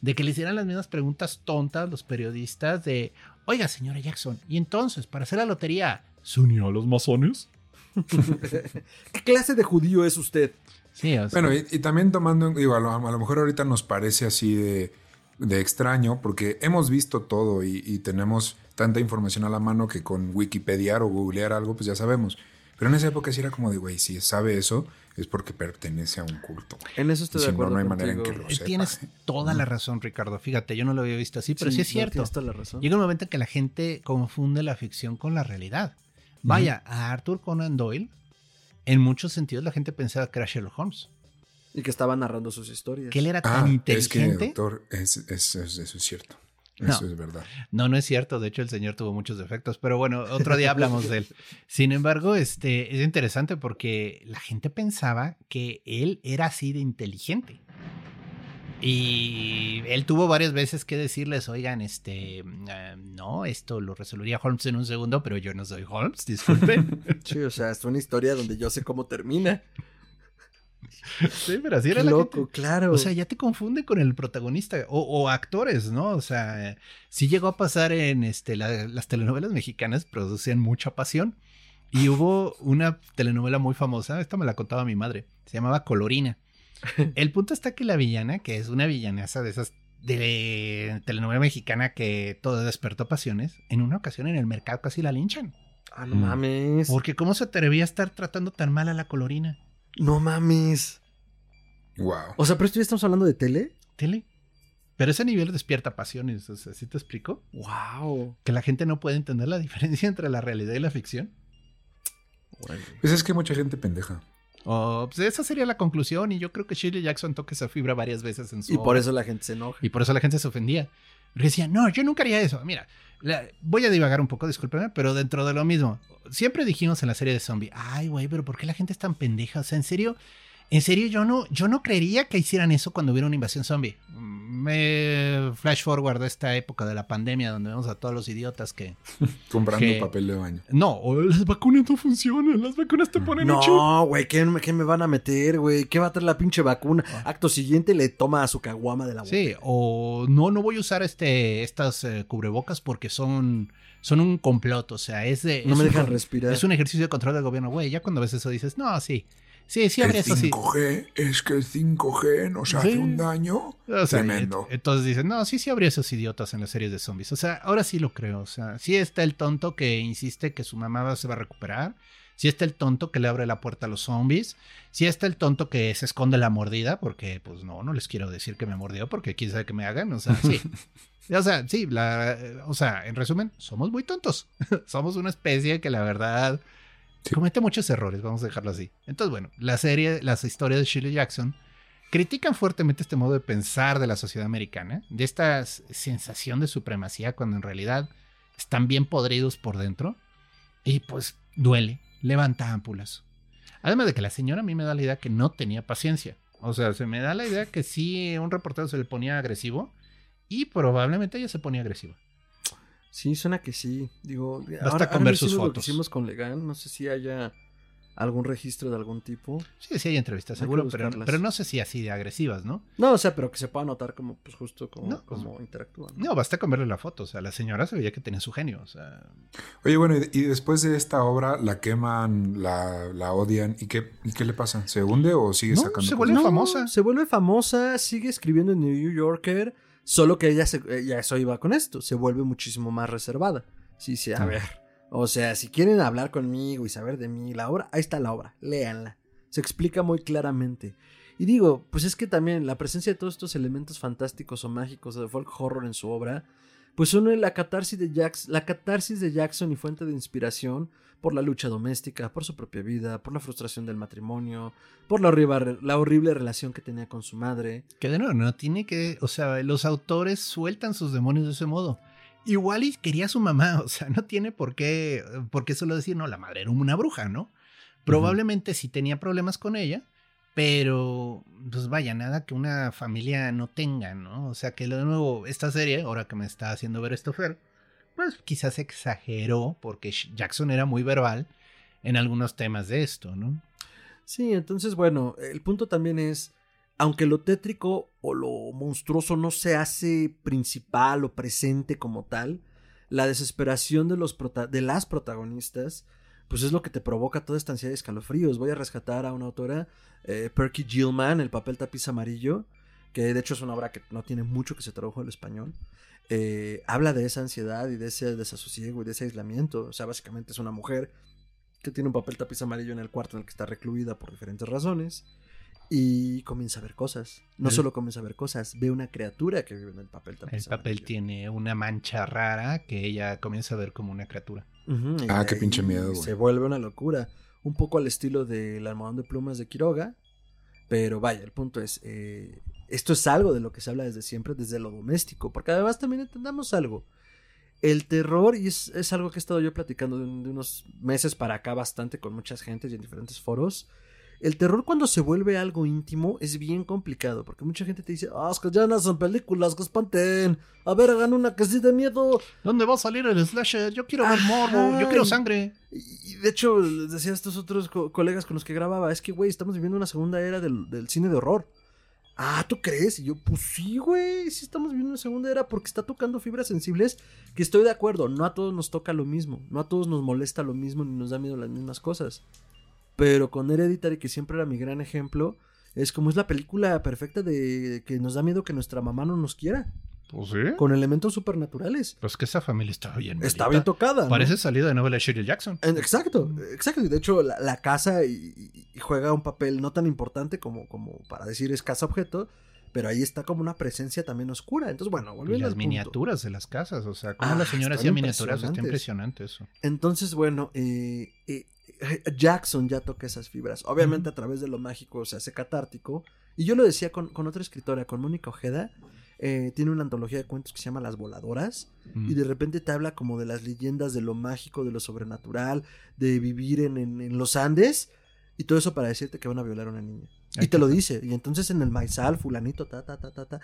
S3: de que le hicieran las mismas preguntas tontas los periodistas de, oiga, señora Jackson, y entonces, para hacer la lotería, ¿se unió a los masones?
S1: ¿Qué clase de judío es usted?
S3: Sí, o sea,
S2: Bueno, y, y también tomando, digo, a lo, a lo mejor ahorita nos parece así de, de extraño, porque hemos visto todo y, y tenemos tanta información a la mano que con Wikipedia o googlear algo, pues ya sabemos. Pero en esa época sí era como de, güey, si sabe eso, es porque pertenece a un culto.
S1: En eso
S2: Y
S1: estoy
S2: si
S1: de acuerdo
S2: no hay manera en que lo
S3: Eh,
S2: sepa.
S3: Tienes toda la razón, Ricardo. Fíjate, yo no lo había visto así, pero sí, es
S1: no,
S3: cierto.
S1: tienes toda la razón.
S3: Llega un momento en que la gente confunde la ficción con la realidad. Vaya, a Arthur Conan Doyle, en muchos sentidos la gente pensaba que era Sherlock Holmes.
S1: Y que estaba narrando sus historias.
S3: Que él era
S2: Ah,
S3: tan
S2: es que,
S3: inteligente.
S2: doctor, es, es- es- eso es cierto.
S3: No.
S2: Eso es verdad.
S3: No, no es cierto. De hecho, el señor tuvo muchos defectos. Pero bueno, otro día hablamos de él. Sin embargo, este es interesante porque la gente pensaba que él era así de inteligente. Y él tuvo varias veces que decirles, oigan, este, eh, no, esto lo resolvería Holmes en un segundo, pero yo no soy Holmes, disculpen.
S1: Sí, o sea, es una historia donde yo sé cómo termina.
S3: sí, pero así era
S1: Qué
S3: la
S1: loco,
S3: gente.
S1: claro.
S3: O sea, ya te confunde con el protagonista o, o actores, ¿no? O sea, sí llegó a pasar en este, la- las telenovelas mexicanas, producían mucha pasión. Y hubo una telenovela muy famosa, esta me la contaba mi madre, se llamaba Colorina. El punto está que la villana, que es una villanaza de esas de telenovela mexicana que todo despertó pasiones, en una ocasión en el mercado casi la linchan.
S1: ah, no
S2: Mm.
S1: mames.
S3: Porque cómo se atrevía a estar tratando tan mal a la Colorina.
S1: No mames.
S2: Wow.
S1: O sea, pero esto ya estamos hablando de tele.
S3: Tele. Pero ese nivel despierta pasiones, o sea, ¿sí te explico?
S1: Wow.
S3: Que la gente no puede entender la diferencia entre la realidad y la ficción.
S2: Pues es que mucha gente pendeja.
S3: Oh, pues esa sería la conclusión y yo creo que Shirley Jackson toca esa fibra varias veces en su
S1: Y por
S3: obra.
S1: eso la gente se enoja.
S3: Y por eso la gente se ofendía. Porque decía, no, yo nunca haría eso. Mira, la- voy a divagar un poco, discúlpeme, pero dentro de lo mismo. Siempre dijimos en la serie de zombie, ay, güey, pero ¿por qué la gente es tan pendeja? O sea, en serio, en serio, yo no, yo no creería que hicieran eso cuando hubiera una invasión zombie. Me flash forward a esta época de la pandemia donde vemos a todos los idiotas que.
S2: Comprando
S3: Que-
S2: papel de baño.
S3: No, o las vacunas no funcionan, las vacunas te ponen.
S1: No, güey, ¿qué, qué me van a meter, güey? ¿Qué va a traer la pinche vacuna? Acto siguiente le toma a su caguama de la boca.
S3: Ah. Sí, o no, no voy a usar este, estas eh, cubrebocas porque son, son un complot, o sea, es de...
S1: No
S3: es
S1: me dejan respirar.
S3: Es un ejercicio de control del gobierno, güey, ya cuando ves eso dices, no, sí, sí, sí habría
S2: el
S3: eso, sí.
S2: 5G, es que el 5G nos hace
S3: Sí.
S2: un daño
S3: O sea,
S2: tremendo.
S3: entonces dicen, no, sí, sí habría esos idiotas en las series de zombies. O sea, ahora sí lo creo. O sea, sí está el tonto que insiste que su mamá se va a recuperar. Sí está el tonto que le abre la puerta a los zombies. Sí está el tonto que se esconde la mordida, porque pues no, no les quiero decir que me mordió, porque quién sabe que me hagan. O sea, sí. O sea, sí, la, o sea, en resumen, somos muy tontos. somos una especie que la verdad Comete muchos errores, vamos a dejarlo así. Entonces, bueno, las historias de Shirley Jackson critican fuertemente este modo de pensar de la sociedad americana, de esta sensación de supremacía cuando en realidad están bien podridos por dentro y pues duele, levanta ámpulas. Además de que la señora a mí me da la idea que no tenía paciencia. O sea, se me da la idea que sí, un reportero se le ponía agresivo y probablemente ella se ponía agresiva.
S1: Sí, suena que sí. Digo,
S3: Basta
S1: ahora,
S3: con
S1: ahora
S3: ver
S1: no
S3: sus
S1: hicimos lo que
S3: fotos.
S1: hicimos con Legal. No sé si haya algún registro de algún tipo.
S3: Sí, sí hay entrevistas,
S1: Hay
S3: seguro, pero, no sé si así de agresivas, ¿no?
S1: No, o sea, pero que se pueda notar como, pues justo como,
S3: No,
S1: como interactúan.
S3: No, basta con verle la foto. O sea, la señora se veía que tenía su genio. O sea,
S2: Oye, bueno, y, y después de esta obra la queman, la, la odian. ¿y qué, ¿y qué le pasa? ¿Se hunde o sigue
S3: No,
S2: sacando?
S3: se
S2: cosas?
S3: vuelve
S1: No,
S3: famosa.
S1: Se vuelve famosa, sigue escribiendo en New Yorker, solo que ella se, ella eso iba con esto, se vuelve muchísimo más reservada. Sí, sí, a
S2: Ah.
S1: ver. O sea, si quieren hablar conmigo y saber de mí, la obra, ahí está la obra, léanla. Se explica muy claramente. Y digo, pues es que también la presencia de todos estos elementos fantásticos o mágicos de folk horror en su obra, pues une la catarsis de Jackson, la catarsis de Jackson y fuente de inspiración por la lucha doméstica, por su propia vida, por la frustración del matrimonio, por la horrible, la horrible relación que tenía con su madre.
S3: Que de nuevo, no tiene que. O sea, los autores sueltan sus demonios de ese modo. Igual y quería a su mamá, o sea, no tiene por qué, por qué solo decir, no, la madre era una bruja, ¿no? Probablemente sí tenía problemas con ella, pero pues vaya, nada que una familia no tenga, ¿no? O sea, que de nuevo, esta serie, ahora que me está haciendo ver esto Fer, pues quizás exageró porque Jackson era muy verbal en algunos temas de esto, ¿no?
S1: Sí, entonces, bueno, el punto también es, aunque lo tétrico o lo monstruoso no se hace principal o presente como tal, la desesperación de, los de las protagonistas, pues es lo que te provoca toda esta ansiedad de escalofríos. Voy a rescatar a una autora, eh, Perky Gilman, El papel tapiz amarillo, que de hecho es una obra que no tiene mucho que se tradujo al español. Eh, habla de esa ansiedad y de ese desasosiego y de ese aislamiento. O sea, básicamente es una mujer que tiene un papel tapiz amarillo en el cuarto en el que está recluida por diferentes razones. Y comienza a ver cosas. No
S3: El-
S1: solo comienza a ver cosas, ve una criatura que vive en el papel tapiz
S3: El papel
S1: amarillo.
S3: tiene una mancha rara que ella comienza a ver como una criatura.
S2: Ah, qué pinche miedo, güey.
S1: Se vuelve una locura. Un poco al estilo del almohadón de plumas de Quiroga. Pero vaya, el punto es, eh, esto es algo de lo que se habla desde siempre, desde lo doméstico. Porque además también entendamos algo. El terror, y es, es algo que he estado yo platicando de, de unos meses para acá bastante con muchas gentes y en diferentes foros. El terror cuando se vuelve algo íntimo es bien complicado, porque mucha gente te dice, ah, es que ya no son películas, que espanten. A ver, hagan una que sí de miedo.
S3: ¿Dónde va a salir el slasher? Yo quiero ver morbo, yo quiero sangre.
S1: Y, y de hecho, les decía a estos otros co- colegas con los que grababa, es que, güey, estamos viviendo una segunda era del, del cine de horror. Ah, ¿tú crees? Y yo, pues sí, güey, sí estamos viviendo una segunda era porque está tocando fibras sensibles que estoy de acuerdo, no a todos nos toca lo mismo, no a todos nos molesta lo mismo ni nos da miedo las mismas cosas. Pero con Hereditary, que siempre era mi gran ejemplo, es como es la película perfecta de que nos da miedo que nuestra mamá no nos quiera,
S3: Pues sí.
S1: con elementos supernaturales.
S3: Pues que esa familia está bien.
S1: Está bien tocada. ¿no?
S3: Parece salida de novela de Shirley Jackson.
S1: Exacto, exacto. Y de hecho, la, la casa y, y- y juega un papel no tan importante como, como para decir es casa objeto, pero ahí está como una presencia también oscura. Entonces, bueno,
S3: Y
S1: volviendo
S3: las
S1: al punto.
S3: miniaturas de las casas, o sea, como
S1: Ah,
S3: la señora hacía miniaturas, está impresionante eso.
S1: Entonces, bueno, eh, eh, Jackson ya toca esas fibras. Obviamente a través de lo mágico se hace catártico. Y yo lo decía con, con otra escritora, con Mónica Ojeda. eh, tiene una antología de cuentos que se llama Las Voladoras.
S3: Mm.
S1: Y de repente te habla como de las leyendas, de lo mágico, de lo sobrenatural, de vivir en, en- en los Andes. Y todo eso para decirte que van a violar a una niña. Y te lo dice. Y entonces en el maizal, fulanito, ta, ta, ta, ta, ta.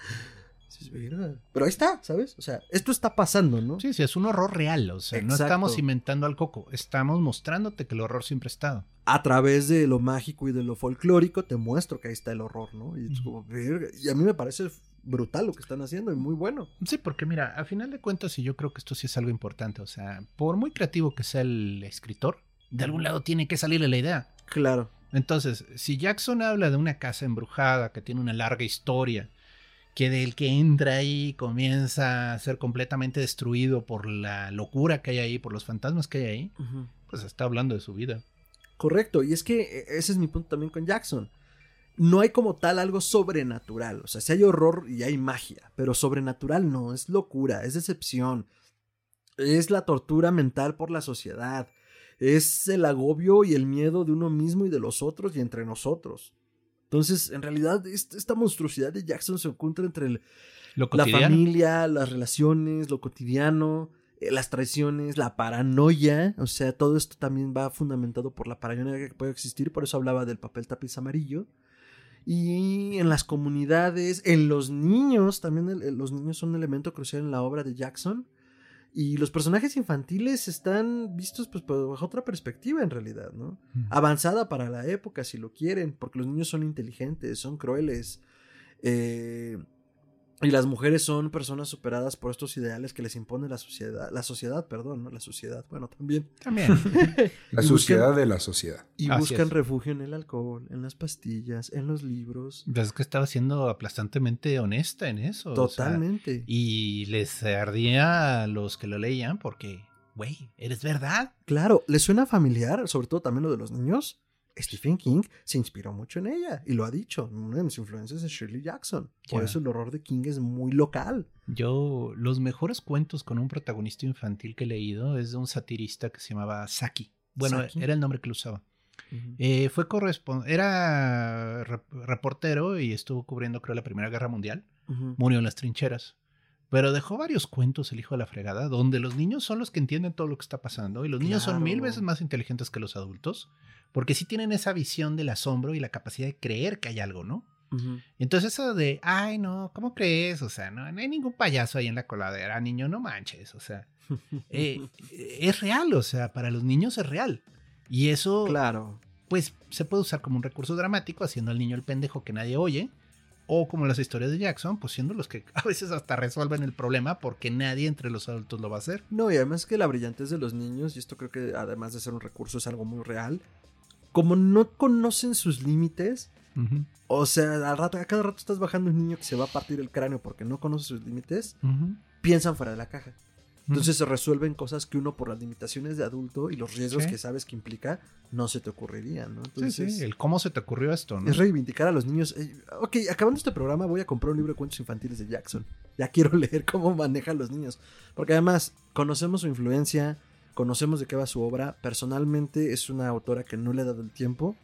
S1: Pero ahí está, ¿sabes? O sea, esto está pasando, ¿no?
S3: Sí, sí, es un horror real, o sea, no estamos inventando al coco, estamos mostrándote que el horror siempre ha estado.
S1: a través de lo mágico y de lo folclórico te muestro que ahí está el horror, ¿no? Y, es como, "Verga". y a mí me parece brutal lo que están haciendo y muy bueno.
S3: Sí, porque mira, a final de cuentas, y yo creo que esto sí es algo importante, o sea, por muy creativo que sea el escritor, de algún lado tiene que salirle la idea.
S1: Claro.
S3: Entonces, si Jackson habla de una casa embrujada que tiene una larga historia, que del que entra ahí comienza a ser completamente destruido por la locura que hay ahí, por los fantasmas que hay ahí, pues está hablando de su vida.
S1: Correcto, y es que eh, ese es mi punto también con Jackson. No hay como tal algo sobrenatural, o sea, si hay horror y hay magia, pero sobrenatural no, es locura, es decepción, es la tortura mental por la sociedad, es el agobio y el miedo de uno mismo y de los otros y entre nosotros. Entonces, en realidad, est- esta monstruosidad de Jackson se encuentra entre el,
S3: Lo
S1: la familia, las relaciones, lo cotidiano, eh, las traiciones, la paranoia, o sea, todo esto también va fundamentado por la paranoia que puede existir, por eso hablaba del papel tapiz amarillo. Y en las comunidades, en los niños, también el- los niños son un elemento crucial en la obra de Jackson. Y los personajes infantiles están vistos pues bajo otra perspectiva en realidad, ¿no?
S3: Mm.
S1: avanzada para la época, si lo quieren, porque los niños son inteligentes, son crueles. eh, y las mujeres son personas superadas por estos ideales que les impone la sociedad, la sociedad, perdón, no la sociedad, bueno, también.
S3: También.
S2: La
S1: buscan-
S2: de la sociedad.
S1: Y
S3: Así
S1: buscan
S3: es.
S1: refugio en el alcohol, en las pastillas, en los libros.
S3: Es que estaba siendo aplastantemente honesta en eso. o sea,
S1: Totalmente.
S3: y les ardía a los que lo leían porque, güey, ¿eres verdad?
S1: Claro, ¿le suena familiar? Sobre todo también lo de los niños. Stephen King se inspiró mucho en ella y lo ha dicho. Una de mis influencias es Shirley Jackson. Por
S3: Ya.
S1: eso el horror de King es muy local.
S3: Yo, los mejores cuentos con un protagonista infantil que he leído es de un satirista que se llamaba Saki. Bueno,
S1: Saki.
S3: era el nombre que lo usaba. Eh, fue era rep- reportero y estuvo cubriendo, creo, la Primera Guerra Mundial.
S1: Ujú.
S3: Murió en las trincheras. Pero dejó varios cuentos, el hijo de la fregada, donde los niños son los que entienden todo lo que está pasando y los niños son mil veces más inteligentes que los adultos, porque sí tienen esa visión del asombro y la capacidad de creer que hay algo, ¿no?
S1: Ujú.
S3: Entonces eso de, ay, no, ¿cómo crees? O sea, no, no hay ningún payaso ahí en la coladera, niño, no manches, o sea, eh, es real, o sea, para los niños es real. Y eso,
S1: Claro.
S3: pues, se puede usar como un recurso dramático, haciendo al niño el pendejo que nadie oye, o como las historias de Jackson, pues siendo los que a veces hasta resuelven el problema porque nadie entre los adultos lo va a hacer.
S1: No, y además que la brillantez de los niños, y esto creo que además de ser un recurso es algo muy real, como no conocen sus límites, o sea, al rato, a cada rato estás bajando un niño que se va a partir el cráneo porque no conoce sus límites, piensan fuera de la caja. Entonces se resuelven cosas que uno por las limitaciones de adulto y los riesgos
S3: Sí.
S1: que sabes que implica, no se te ocurrirían, ¿no?
S3: Sí,
S1: Entonces,
S3: sí, el cómo se te ocurrió esto, ¿no?
S1: es reivindicar a los niños. Eh, ok, acabando este programa voy a comprar un libro de cuentos infantiles de Jackson. Ya quiero leer cómo maneja a los niños. Porque además conocemos su influencia, conocemos de qué va su obra. Personalmente es una autora que no le he dado el tiempo.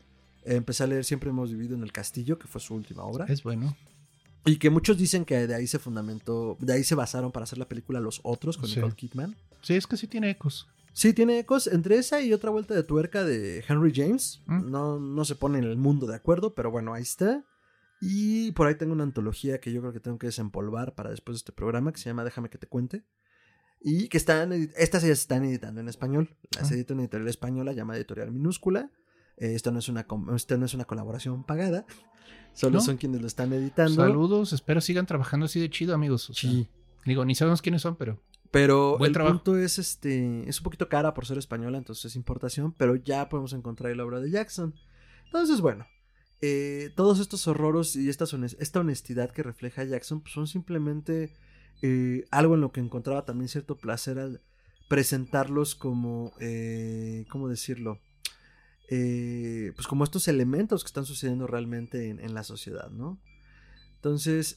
S1: Empecé a leer Siempre hemos vivido en el castillo, que fue su última obra.
S3: Es bueno.
S1: Y que muchos dicen que de ahí se fundamentó, de ahí se basaron para hacer la película Los Otros con
S3: Sí.
S1: Nicole Kidman.
S3: Sí, es que sí tiene ecos.
S1: Sí, tiene ecos entre esa y otra vuelta de tuerca de Henry James.
S3: Mm.
S1: No, no se pone en el mundo de acuerdo, pero bueno, ahí está. Y por ahí tengo una antología que yo creo que tengo que desempolvar para después de este programa, que se llama Déjame que te cuente. Y que están, estas se están editando en español. Las
S3: Ah.
S1: edita una editorial española llamada Editorial Minúscula. Eh, esto, no es una, esto no es una colaboración pagada. Solo
S3: ¿No?
S1: son quienes lo están editando.
S3: Saludos, espero sigan trabajando así de chido, amigos. O sea,
S1: Sí.
S3: Digo, ni sabemos quiénes son, pero
S1: Pero
S3: Buen
S1: el
S3: trabajo.
S1: punto es este es un poquito cara por ser española, entonces es importación, pero ya podemos encontrar la obra de Jackson. Entonces, bueno, eh, todos estos horroros y esta honestidad que refleja Jackson pues, son simplemente eh, algo en lo que encontraba también cierto placer al presentarlos como, eh, ¿cómo decirlo? Eh, pues como estos elementos que están sucediendo realmente en, la sociedad, ¿no? Entonces,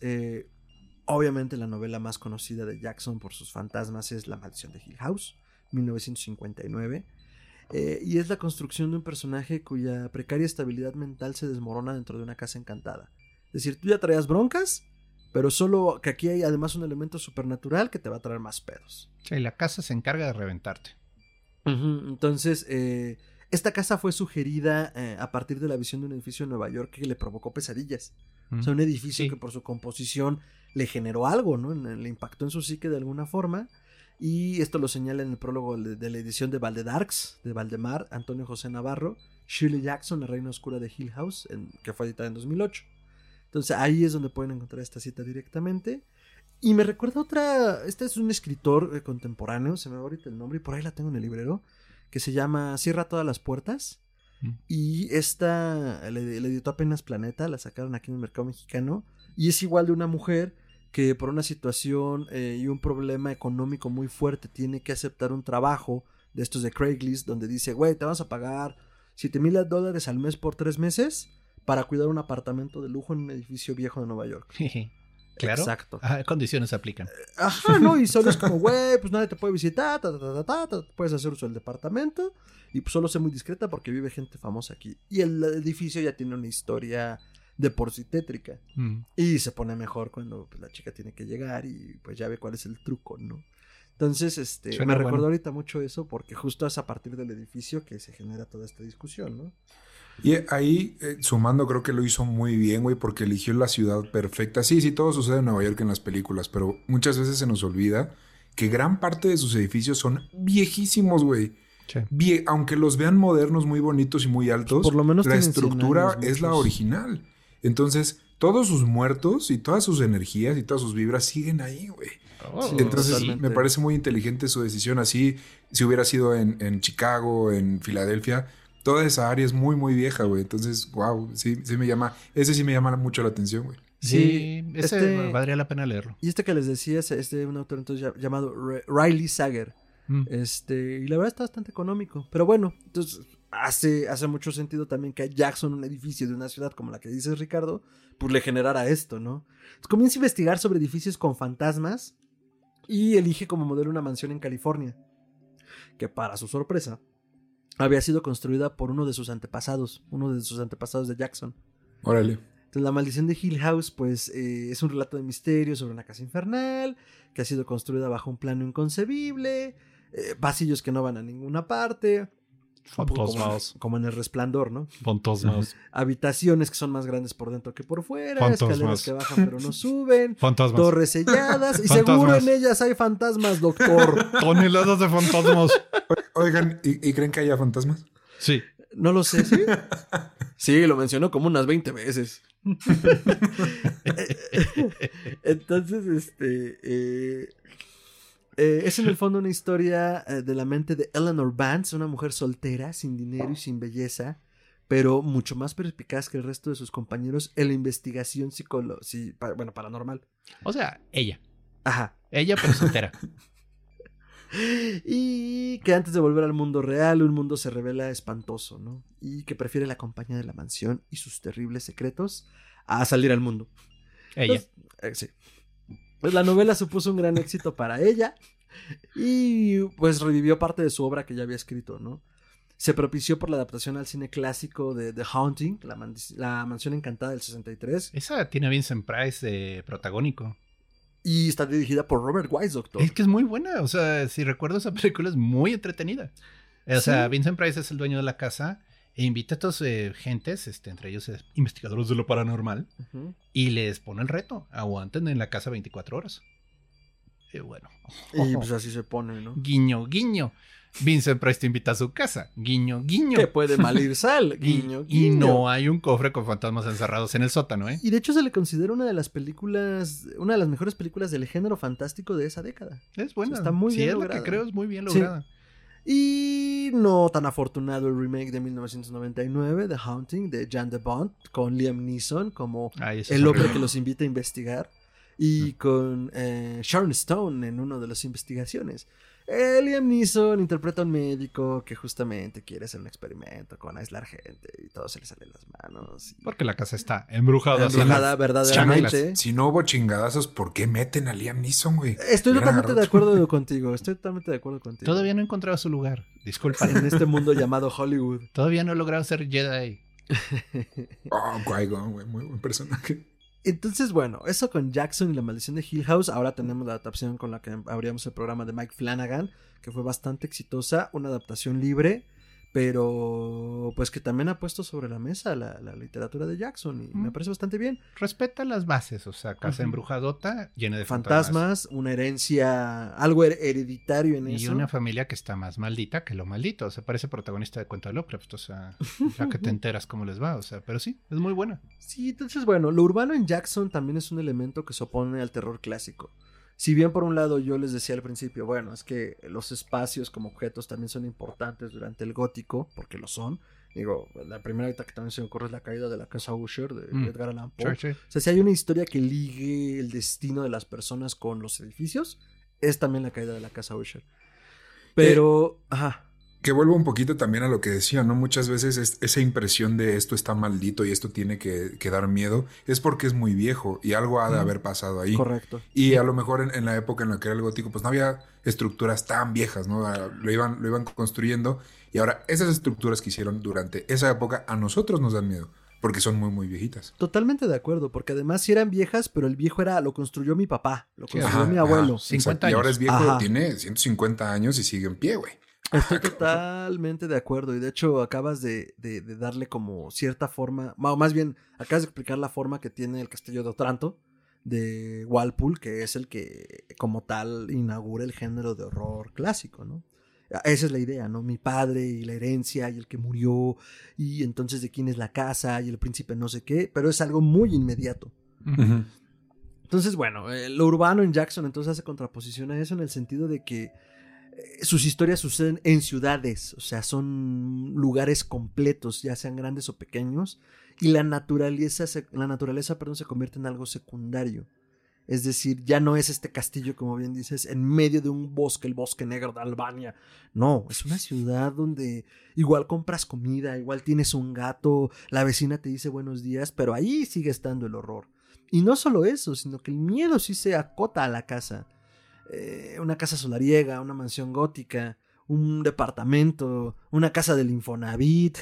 S1: obviamente la novela más conocida de Jackson por sus fantasmas es La maldición de Hill House, 1959. Eh, y es la construcción de un personaje cuya precaria estabilidad mental se desmorona dentro de una casa encantada. Es decir, tú ya traías broncas, pero solo que aquí hay además un elemento supernatural que te va a traer más pedos.
S3: Sí, la casa se encarga de reventarte.
S1: Entonces, eh, esta casa fue sugerida eh, a partir de la visión de un edificio en Nueva York que le provocó pesadillas. O sea, un edificio
S3: Sí.
S1: que por su composición le generó algo, ¿no? Le impactó en su psique de alguna forma. Y esto lo señala en el prólogo de, de la edición de Valdedarks, de Valdemar, Antonio José Navarro, Shirley Jackson, La Reina Oscura de Hill House, en- que fue editada en 2008. Entonces ahí es donde pueden encontrar esta cita directamente. Y me recuerda otra, este es un escritor eh, contemporáneo, se me va ahorita el nombre y por ahí la tengo en el librero, que se llama Cierra todas las puertas.
S3: Mm.
S1: Y esta le, le editó apenas Planeta, la sacaron aquí en el mercado mexicano. Y es igual de una mujer que por una situación eh, y un problema económico muy fuerte tiene que aceptar un trabajo de estos de Craigslist donde dice, güey, te vas a pagar 7 mil dólares al mes por tres meses para cuidar un apartamento de lujo en un edificio viejo de Nueva York.
S3: claro.
S1: Exacto.
S3: Ah, condiciones aplican.
S1: Ajá, ¿no? Y solo es como, güey, pues nadie te puede visitar, ta, ta, ta, puedes hacer uso del departamento y pues solo sé muy discreta porque vive gente famosa aquí. Y el edificio ya tiene una historia de por sí tétrica.
S3: Mm.
S1: Y se pone mejor cuando pues, la chica tiene que llegar y pues ya ve cuál es el truco, ¿no? Entonces, este,
S3: Suena
S1: me
S3: bueno.
S1: ahorita mucho eso porque justo es a partir del edificio que se genera toda esta discusión, ¿no?
S2: Y ahí, eh, sumando, creo que lo hizo muy bien, güey, porque eligió la ciudad perfecta. Sí, sí, todo sucede en Nueva York en las películas, pero muchas veces se nos olvida que gran parte de sus edificios son viejísimos, güey.
S3: Sí.
S2: Vie- aunque los vean modernos, muy bonitos y muy altos,
S1: Por lo menos
S2: la
S1: tienen 100
S2: estructura es la original. Entonces, todos sus muertos y todas sus energías y todas sus vibras siguen ahí, güey.
S1: Sí,
S2: Entonces, me parece muy inteligente su decisión. Así, si hubiera sido en, en Chicago, en Filadelfia, toda esa área es muy, muy vieja, güey. Entonces, wow, sí, sí me llama, ese sí me llama mucho la atención, güey.
S3: Sí, ese
S1: este-
S3: valdría la pena leerlo.
S1: Y este que les decía es, es de un autor entonces ya- llamado Re- Riley Sager.
S3: Mm.
S1: Este, y la verdad está bastante económico. Pero bueno, entonces hace, hace mucho sentido también que a Jackson, un edificio de una ciudad como la que dices, Ricardo, pues le generara esto, ¿no? Entonces, comienza a investigar sobre edificios con fantasmas y elige como modelo una mansión en California, que para su sorpresa había sido construida por uno de sus antepasados, uno de sus antepasados de Jackson.
S2: Órale.
S1: Entonces, la maldición de Hill House, pues, eh, es un relato de misterio sobre una casa infernal que ha sido construida bajo un plano inconcebible, eh, pasillos que no van a ninguna parte, como,
S3: Fantasmas.
S1: como en el resplandor, ¿no?
S3: Fantasmas.
S1: Habitaciones que son más grandes por dentro que por fuera,
S3: Fantasmas.
S1: escaleras que bajan pero no suben,
S3: Fantasmas.
S1: torres selladas y
S3: Fantasmas.
S1: seguro en ellas hay fantasmas, doctor.
S3: Toneladas de fantasmas.
S2: Oigan, ¿y, y creen que haya fantasmas?
S3: Sí.
S1: No lo sé, ¿sí? Sí, lo mencionó como unas 20 veces. Entonces, este. eh, eh, es en el fondo una historia eh, de la mente de Eleanor Vance, una mujer soltera, sin dinero y sin belleza, pero mucho más perspicaz que el resto de sus compañeros en la investigación psicolo sí, pa- bueno, paranormal.
S3: O sea, ella.
S1: Ajá.
S3: Ella, pero soltera.
S1: Y que antes de volver al mundo real, un mundo se revela espantoso, ¿no? Y que prefiere la compañía de la mansión y sus terribles secretos a salir al mundo.
S3: Ella.
S1: Entonces, eh, sí. Pues la novela supuso un gran éxito para ella y pues revivió parte de su obra que ya había escrito, ¿no? Se propició por la adaptación al cine clásico de The Haunting, la, man- la mansión encantada del 63,
S3: Esa tiene a Vincent Price de protagónico.
S1: y está dirigida por Robert Wise, doctor.
S3: Es que es muy buena. O sea, si recuerdo esa película es muy entretenida. O sea,
S1: Sí.
S3: Vincent Price es el dueño de la casa e invita a estos eh, gentes, este, entre ellos investigadores de lo paranormal, y les pone el reto. Aguanten en la casa 24 horas. Y bueno.
S1: Y pues así se pone, ¿no?
S3: Guiño, guiño. Vincent Price te invita a su casa. Guiño, guiño.
S1: Que puede mal ir sal,
S3: Y-
S1: guiño,
S3: y,
S1: guiño.
S3: no hay un cofre con fantasmas encerrados en el sótano, ¿eh?
S1: Y de hecho se le considera una de las películas, una de las mejores películas del género fantástico de esa década.
S3: Es buena.
S1: Está muy
S3: Si
S1: bien
S3: es lo
S1: lograda.
S3: que creo, es muy bien
S1: Sí. Y no tan afortunado el remake de 1999, The Haunting, de Jan de Bond, con Liam Neeson como
S3: Ay,
S1: el hombre que los invita a investigar, y con eh, Sharon Stone en una de las investigaciones. Eh, Liam Neeson interpreta a un médico que justamente quiere hacer un experimento con aislar gente y todo se le sale de las manos. y-
S3: Porque la casa está embrujada.
S1: Embrujada verdaderamente.
S2: Si no hubo chingadazos, ¿por qué meten a Liam Neeson, güey?
S1: Estoy totalmente de acuerdo contigo. Estoy totalmente de acuerdo contigo.
S3: Todavía no he encontrado su lugar. Disculpa.
S1: En este mundo llamado Hollywood.
S3: Todavía no he logrado ser Jedi.
S2: Oh, Qui-Gon, güey, muy buen personaje.
S1: Entonces, bueno, eso con Jackson y la maldición de Hill House. Ahora tenemos la adaptación con la que abríamos el programa de Mike Flanagan, que fue bastante exitosa, una adaptación libre, pero pues que también ha puesto sobre la mesa la, la literatura de Jackson y me parece bastante bien.
S3: Respeta las bases. O sea, casa embrujadota llena de fantasmas.
S1: Fantasmas, una herencia, algo her- hereditario en
S3: Y
S1: eso.
S3: una familia que está más maldita que lo maldito. O sea, parece protagonista de Cuento de Lovecraft. O sea, ya que te enteras cómo les va. O sea, pero sí, es muy buena.
S1: Sí, entonces bueno, lo urbano en Jackson también es un elemento que se opone al terror clásico. Si bien por un lado yo les decía al principio, bueno, es que los espacios como objetos también son importantes durante el gótico, porque lo son. Digo, la primera que también se me ocurre es la caída de la casa Usher de
S3: Mm.
S1: Edgar Allan Poe.
S3: Sí.
S1: O sea, si hay una historia que ligue el destino de las personas con los edificios, es también la caída de la casa Usher. Pero, ajá.
S2: Que vuelvo un poquito también a lo que decía, ¿no? Muchas veces es- esa impresión de esto está maldito y esto tiene que, que dar miedo es porque es muy viejo y algo ha de haber pasado ahí.
S1: Correcto.
S2: Y a lo mejor en, en la época en la que era el gótico, pues no había estructuras tan viejas, ¿no? Ah, Lo iban, lo iban construyendo y ahora esas estructuras que hicieron durante esa época a nosotros nos dan miedo porque son muy, muy viejitas.
S1: Totalmente de acuerdo, porque además sí eran viejas, pero el viejo era, lo construyó mi papá, lo construyó
S2: Ajá,
S1: mi
S2: ajá,
S1: abuelo.
S3: 50
S2: exacto. Y ahora
S3: años.
S2: es viejo,
S1: Ajá.
S2: tiene 150 años y sigue en pie, güey.
S1: Estoy totalmente de acuerdo y de hecho acabas de, de- de darle como cierta forma, o más bien acabas de explicar la forma que tiene el castillo de Otranto de Walpole, que es el que como tal inaugura el género de horror clásico, ¿no? Esa es la idea, ¿no? Mi padre y la herencia y el que murió y entonces de quién es la casa y el príncipe no sé qué, pero es algo muy inmediato. Entonces, bueno, eh, lo urbano en Jackson entonces hace contraposición a eso en el sentido de que sus historias suceden en ciudades, o sea, son lugares completos, ya sean grandes o pequeños, y la naturaleza, se- la naturaleza perdón, se convierte en algo secundario. Es decir, ya no es este castillo, como bien dices, en medio de un bosque, el bosque negro de Albania. No, es una ciudad donde igual compras comida, igual tienes un gato, la vecina te dice buenos días, pero ahí sigue estando el horror. Y no solo eso, sino que el miedo sí se acota a la casa. Eh, una casa solariega, una mansión gótica, un departamento, una casa del Infonavit.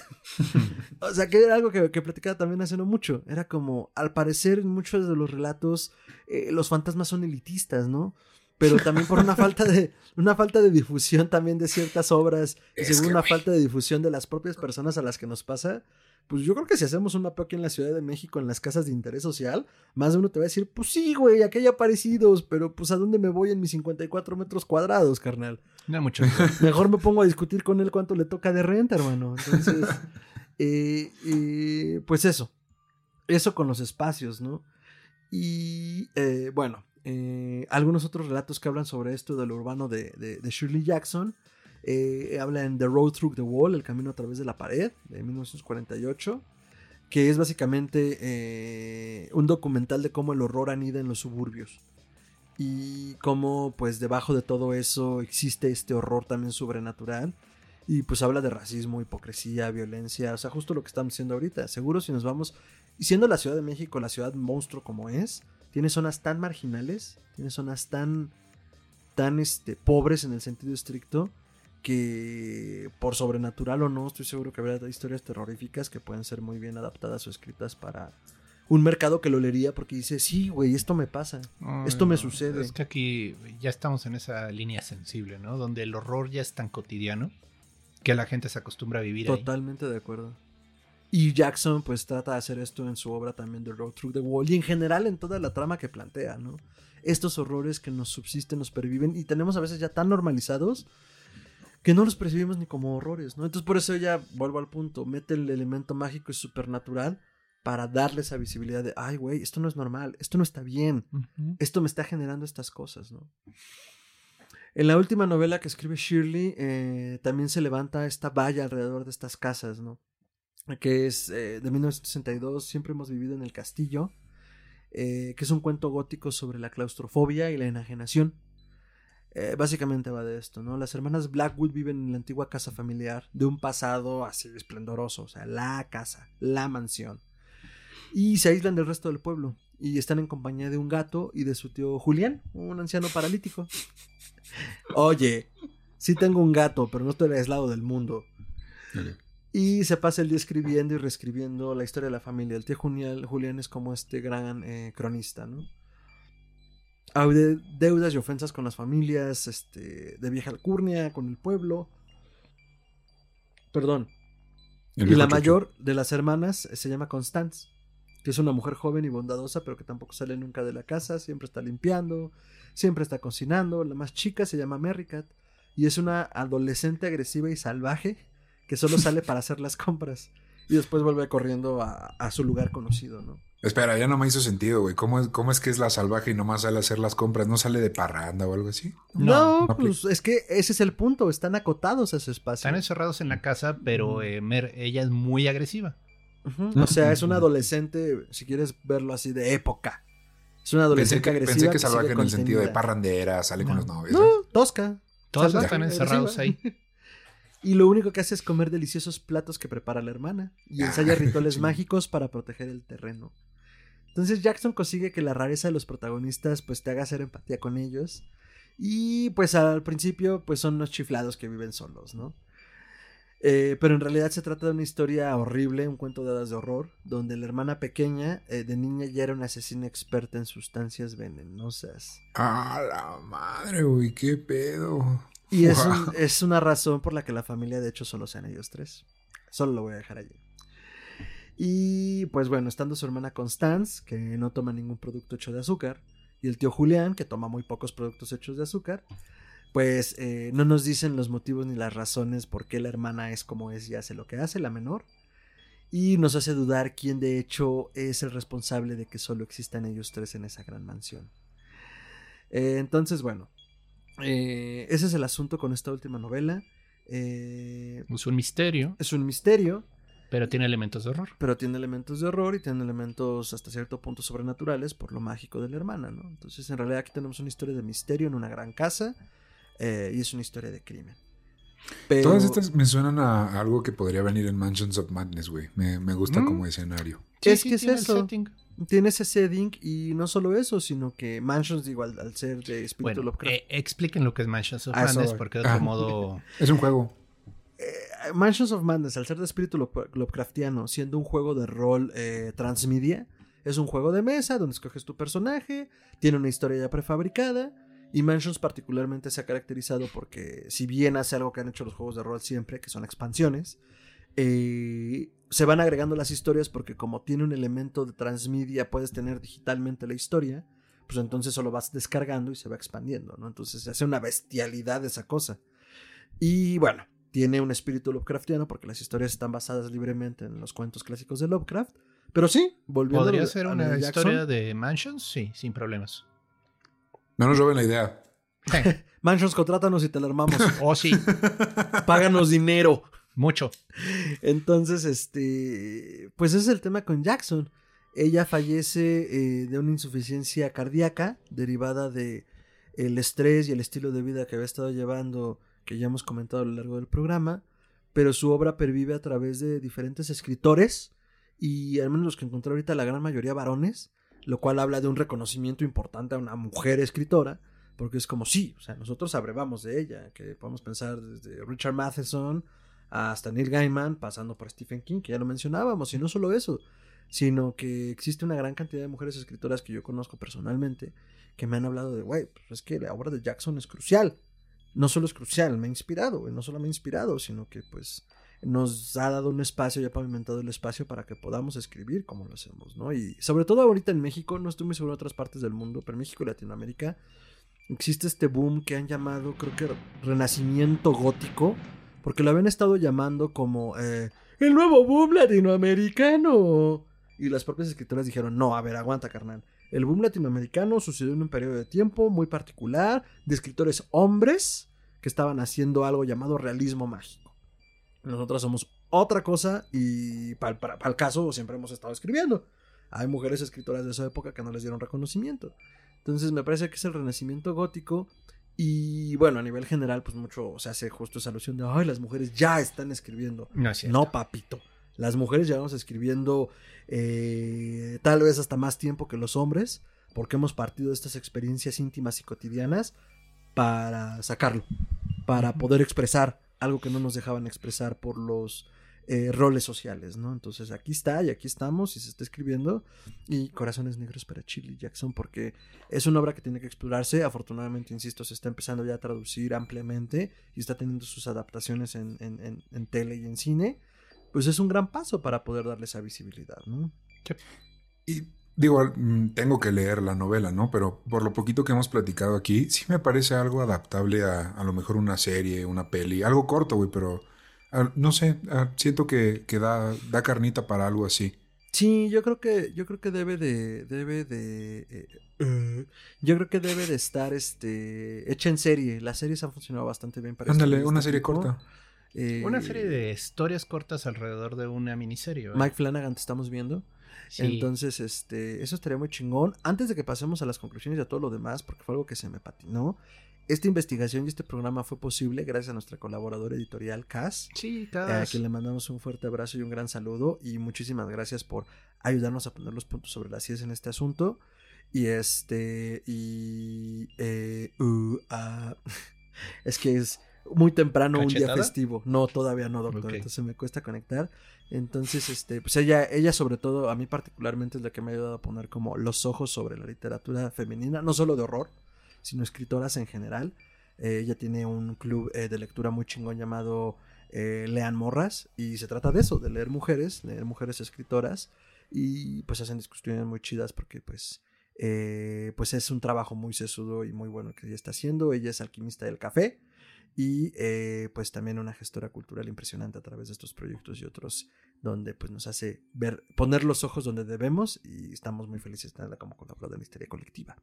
S1: o sea, que era algo que, que platicaba también hace no mucho. Era como, al parecer, en muchos de los relatos, eh, los fantasmas son elitistas, ¿no? Pero también por una falta de, una falta de difusión también de ciertas obras, y según una falta de difusión de las propias personas a las que nos pasa, pues yo creo que si hacemos un mapeo aquí en la Ciudad de México en las casas de interés social, más de uno te va a decir, pues sí, güey, aquí hay aparecidos, pero pues a dónde me voy en mis 54 metros cuadrados, carnal.
S3: No mucho.
S1: Mejor me pongo a discutir con él cuánto le toca de renta, hermano. Entonces, eh, eh, pues eso. Eso con los espacios, ¿no? Y eh, bueno, algunos otros relatos que hablan sobre esto de lo urbano de, de- de Shirley Jackson. Eh, habla en The Road Through the Wall, El Camino a través de la pared, de 1948, que es básicamente eh, un documental de cómo el horror anida en los suburbios y cómo pues debajo de todo eso existe este horror también sobrenatural y pues habla de racismo, hipocresía, violencia, o sea, justo lo que estamos diciendo ahorita. Seguro si nos vamos, y siendo la Ciudad de México la ciudad monstruo como es, tiene zonas tan marginales, tiene zonas tan tan este pobres en el sentido estricto que por sobrenatural o no, estoy seguro que habrá historias terroríficas que pueden ser muy bien adaptadas o escritas para un mercado que lo leería porque dice, sí, güey, esto me pasa. Esto me sucede.
S3: Es que aquí ya estamos en esa línea sensible, ¿no? Donde el horror ya es tan cotidiano que la gente se acostumbra a vivir ahí.
S1: Totalmente de acuerdo. Y Jackson pues trata de hacer esto en su obra también The Road Through the Wall y en general en toda la trama que plantea, ¿no? Estos horrores que nos subsisten, nos perviven y tenemos a veces ya tan normalizados que no los percibimos ni como horrores, ¿no? Entonces por eso ya vuelvo al punto, mete el elemento mágico y supernatural para darle esa visibilidad de, ay, güey, esto no es normal, esto no está bien, esto me está generando estas cosas, ¿no? En la última novela que escribe Shirley, eh, también se levanta esta valla alrededor de estas casas, ¿no? Que es eh, de 1962, siempre hemos vivido en el castillo, eh, que es un cuento gótico sobre la claustrofobia y la enajenación. Eh, básicamente va de esto, ¿no? Las hermanas Blackwood viven en la antigua casa familiar de un pasado así esplendoroso, o sea, la casa, la mansión. Y se aíslan del resto del pueblo y están en compañía de un gato y de su tío Julián, un anciano paralítico. Oye, sí tengo un gato, pero no estoy aislado del mundo. Y se pasa el día escribiendo y reescribiendo la historia de la familia. El tío Julián, Julián es como este gran eh, cronista, ¿no? De- deudas y ofensas con las familias, este, de vieja alcurnia, con el pueblo. Perdón.
S2: El
S1: y la mayor de las hermanas eh, se llama Constance, que es una mujer joven y bondadosa, pero que tampoco sale nunca de la casa, siempre está limpiando, siempre está cocinando. La más chica se llama Merricat y es una adolescente agresiva y salvaje que solo sale para hacer las compras y después vuelve corriendo a, a su lugar conocido, ¿no?
S2: Espera, ya no me hizo sentido, güey. ¿Cómo es, ¿Cómo es que es la salvaje y nomás sale a hacer las compras? ¿No sale de parranda o algo así?
S1: No,
S2: no
S1: pues es que ese es el punto, están acotados a ese espacio.
S3: Están encerrados en la casa, pero eh, Mer- ella es muy agresiva.
S1: Ujú, O sea, es una adolescente, si quieres verlo así, de época. Es una
S2: Pensé
S1: adolescente
S2: que,
S1: agresiva.
S2: pensé que salvaje en el sentido de parrandera, sale con los novios.
S1: No,
S2: ¿sabes?
S1: tosca.
S3: Todos están
S1: agresiva.
S3: encerrados ahí.
S1: Y lo único que hace es comer deliciosos platos que prepara la hermana. Y
S2: Ah,
S1: ensaya rituales
S2: sí.
S1: mágicos para proteger el terreno. Entonces Jackson consigue que la rareza de los protagonistas pues te haga hacer empatía con ellos. Y pues al principio pues son unos chiflados que viven solos, ¿no? Eh, pero en realidad se trata de una historia horrible, un cuento de hadas de horror, donde la hermana pequeña eh, de niña ya era una asesina experta en sustancias venenosas.
S2: Ah, la madre, güey, qué pedo.
S1: Y es, un- es una razón por la que la familia de hecho solo sean ellos tres. Solo lo voy a dejar allí. Y pues bueno, estando su hermana Constance, que no toma ningún producto hecho de azúcar, y el tío Julián, que toma muy pocos productos hechos de azúcar, pues eh, no nos dicen los motivos ni las razones por qué la hermana es como es y hace lo que hace, la menor. Y nos hace dudar quién de hecho es el responsable de que solo existan ellos tres en esa gran mansión. Eh, entonces, bueno, eh, ese es el asunto con esta última novela.
S3: Es un misterio,
S1: es un misterio,
S3: pero tiene elementos de horror.
S1: pero tiene elementos de horror y tiene elementos hasta cierto punto sobrenaturales por lo mágico de la hermana, ¿no? Entonces, en realidad aquí tenemos una historia de misterio en una gran casa eh, y es una historia de crimen. Pero,
S2: Todas estas me suenan a algo que podría venir en Mansions of Madness, güey. Me, me gusta
S3: Mm.
S2: como escenario.
S1: Es que es eso. tiene ese setting y no solo eso, sino que Mansions, digo, al, al ser de espíritu
S3: Bueno,
S1: Lovecraft,
S3: eh, expliquen lo que es Mansions of
S1: Ah,
S3: Madness, porque de otro
S2: Ah.
S3: modo...
S2: Es un juego.
S1: Eh, Mansions of Madness, al ser de espíritu Love- Lovecraftiano, siendo un juego de rol eh, transmedia, es un juego de mesa donde escoges tu personaje, tiene una historia ya prefabricada. Y Mansions particularmente se ha caracterizado porque, si bien hace algo que han hecho los juegos de rol siempre, que son expansiones, eh, se van agregando las historias porque como tiene un elemento de transmedia, puedes tener digitalmente la historia, pues entonces solo vas descargando y se va expandiendo, ¿no? Entonces se hace una bestialidad esa cosa. Y bueno, tiene un espíritu Lovecraftiano porque las historias están basadas libremente en los cuentos clásicos de Lovecraft. Pero sí, volviendo
S3: ¿Podría
S1: a-
S3: ser una
S1: Jackson,
S3: historia de Mansions? Sí, sin problemas.
S2: No nos roben la idea.
S1: Mansions, contrátanos y te la armamos.
S3: Oh, sí,
S1: Páganos dinero.
S3: mucho.
S1: Entonces, este, pues ese es el tema con Jackson. Ella fallece eh, de una insuficiencia cardíaca derivada de el estrés y el estilo de vida que había estado llevando, que ya hemos comentado a lo largo del programa, pero su obra pervive a través de diferentes escritores y al menos los que encontré ahorita la gran mayoría varones, lo cual habla de un reconocimiento importante a una mujer escritora, porque es como sí, o sea, nosotros abrevamos de ella, que podemos pensar desde Richard Matheson hasta Neil Gaiman, pasando por Stephen King, que ya lo mencionábamos, y no solo eso, sino que existe una gran cantidad de mujeres escritoras que yo conozco personalmente que me han hablado de, güey, pues es que la obra de Jackson es crucial. No solo es crucial, me ha inspirado, no solo me ha inspirado, sino que pues nos ha dado un espacio y ha pavimentado el espacio para que podamos escribir como lo hacemos, ¿no? Y sobre todo ahorita en México, no estoy muy seguro en otras partes del mundo, pero en México y Latinoamérica existe este boom que han llamado, creo que renacimiento gótico, porque lo habían estado llamando como eh, el nuevo boom latinoamericano. Y las propias escritoras dijeron, no, a ver, aguanta, carnal. El boom latinoamericano sucedió en un periodo de tiempo muy particular de escritores hombres que estaban haciendo algo llamado realismo mágico. Nosotros somos otra cosa y para, el caso siempre hemos estado escribiendo. Hay mujeres escritoras de esa época que no les dieron reconocimiento. Entonces me parece que es el renacimiento gótico Y bueno, a nivel general, pues mucho se hace justo esa alusión de, ay, las mujeres ya están escribiendo.
S3: No es.
S1: No, papito. Las mujeres llevamos escribiendo eh, tal vez hasta más tiempo que los hombres, porque hemos partido de estas experiencias íntimas y cotidianas para sacarlo, para poder expresar algo que no nos dejaban expresar por los eh, roles sociales, ¿no? Entonces aquí está y aquí estamos y se está escribiendo. Y Corazones Negros para Chili Jackson porque es una obra que tiene que explorarse, afortunadamente, insisto, se está empezando ya a traducir ampliamente y está teniendo sus adaptaciones en, en, en, en tele y en cine, pues es un gran paso para poder darle esa visibilidad, ¿no?
S2: Y digo, mm, tengo que leer la novela, ¿no? Pero por lo poquito que hemos platicado aquí, sí me parece algo adaptable a a lo mejor una serie, una peli, algo corto, güey, pero ah, no sé, ah, siento que, que da, da carnita para algo así.
S1: Sí, yo creo que yo creo que debe de debe de eh, eh, yo creo que debe de estar este hecha en serie. Las series han funcionado bastante bien para
S2: Ándale,
S1: este
S2: una serie
S1: tipo.
S2: corta.
S1: Eh,
S3: Una serie de historias cortas alrededor de una miniserie. ¿verdad?
S1: Mike Flanagan te estamos viendo.
S3: Sí.
S1: Entonces, este, eso estaría muy chingón. Antes de que pasemos a las conclusiones y a todo lo demás, porque fue algo que se me patinó. Esta investigación y este programa fue posible gracias a nuestra colaboradora editorial, Cass.
S3: Sí,
S1: eh, a quien le mandamos un fuerte abrazo y un gran saludo. Y muchísimas gracias por ayudarnos a poner los puntos sobre las IES en este asunto. Y este. Y. eh, uh, ah, es que es muy temprano un día festivo. No, todavía no, doctor. Entonces me cuesta conectar. Entonces, este, pues ella, ella sobre todo, a mí particularmente es la que me ha ayudado a poner como los ojos sobre la literatura femenina, no solo de horror, sino escritoras en general. Eh, ella tiene un club eh, de lectura muy chingón llamado eh, Lean Morras y se trata de eso, de leer mujeres, leer mujeres escritoras y pues hacen discusiones muy chidas porque pues eh, pues es un trabajo muy sesudo y muy bueno que ella está haciendo. Ella es alquimista del café y eh, pues también una gestora cultural impresionante a través de estos proyectos y otros donde pues nos hace ver, poner los ojos donde debemos y estamos muy felices de tenerla como colaboradora en Historia Colectiva.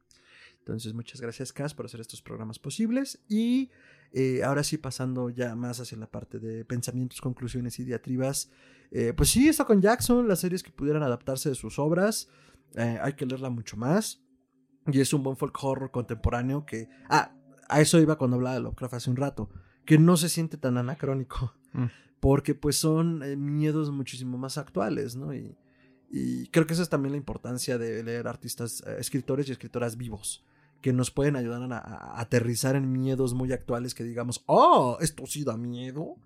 S1: Entonces muchas gracias Cas por hacer estos programas posibles y eh, ahora sí pasando ya más hacia la parte de pensamientos, conclusiones y diatribas, eh, pues sí, está con Jackson, las series que pudieran adaptarse de sus obras, eh, hay que leerla mucho más y es un buen folk horror contemporáneo que... Ah, a eso iba cuando hablaba de Lovecraft hace un rato, que no se siente tan anacrónico,
S3: Mm.
S1: porque pues son eh, miedos muchísimo más actuales, ¿no? Y, y creo que esa es también la importancia de leer artistas, eh, escritores y escritoras vivos, que nos pueden ayudar a, a aterrizar en miedos muy actuales que digamos, oh, esto sí da miedo.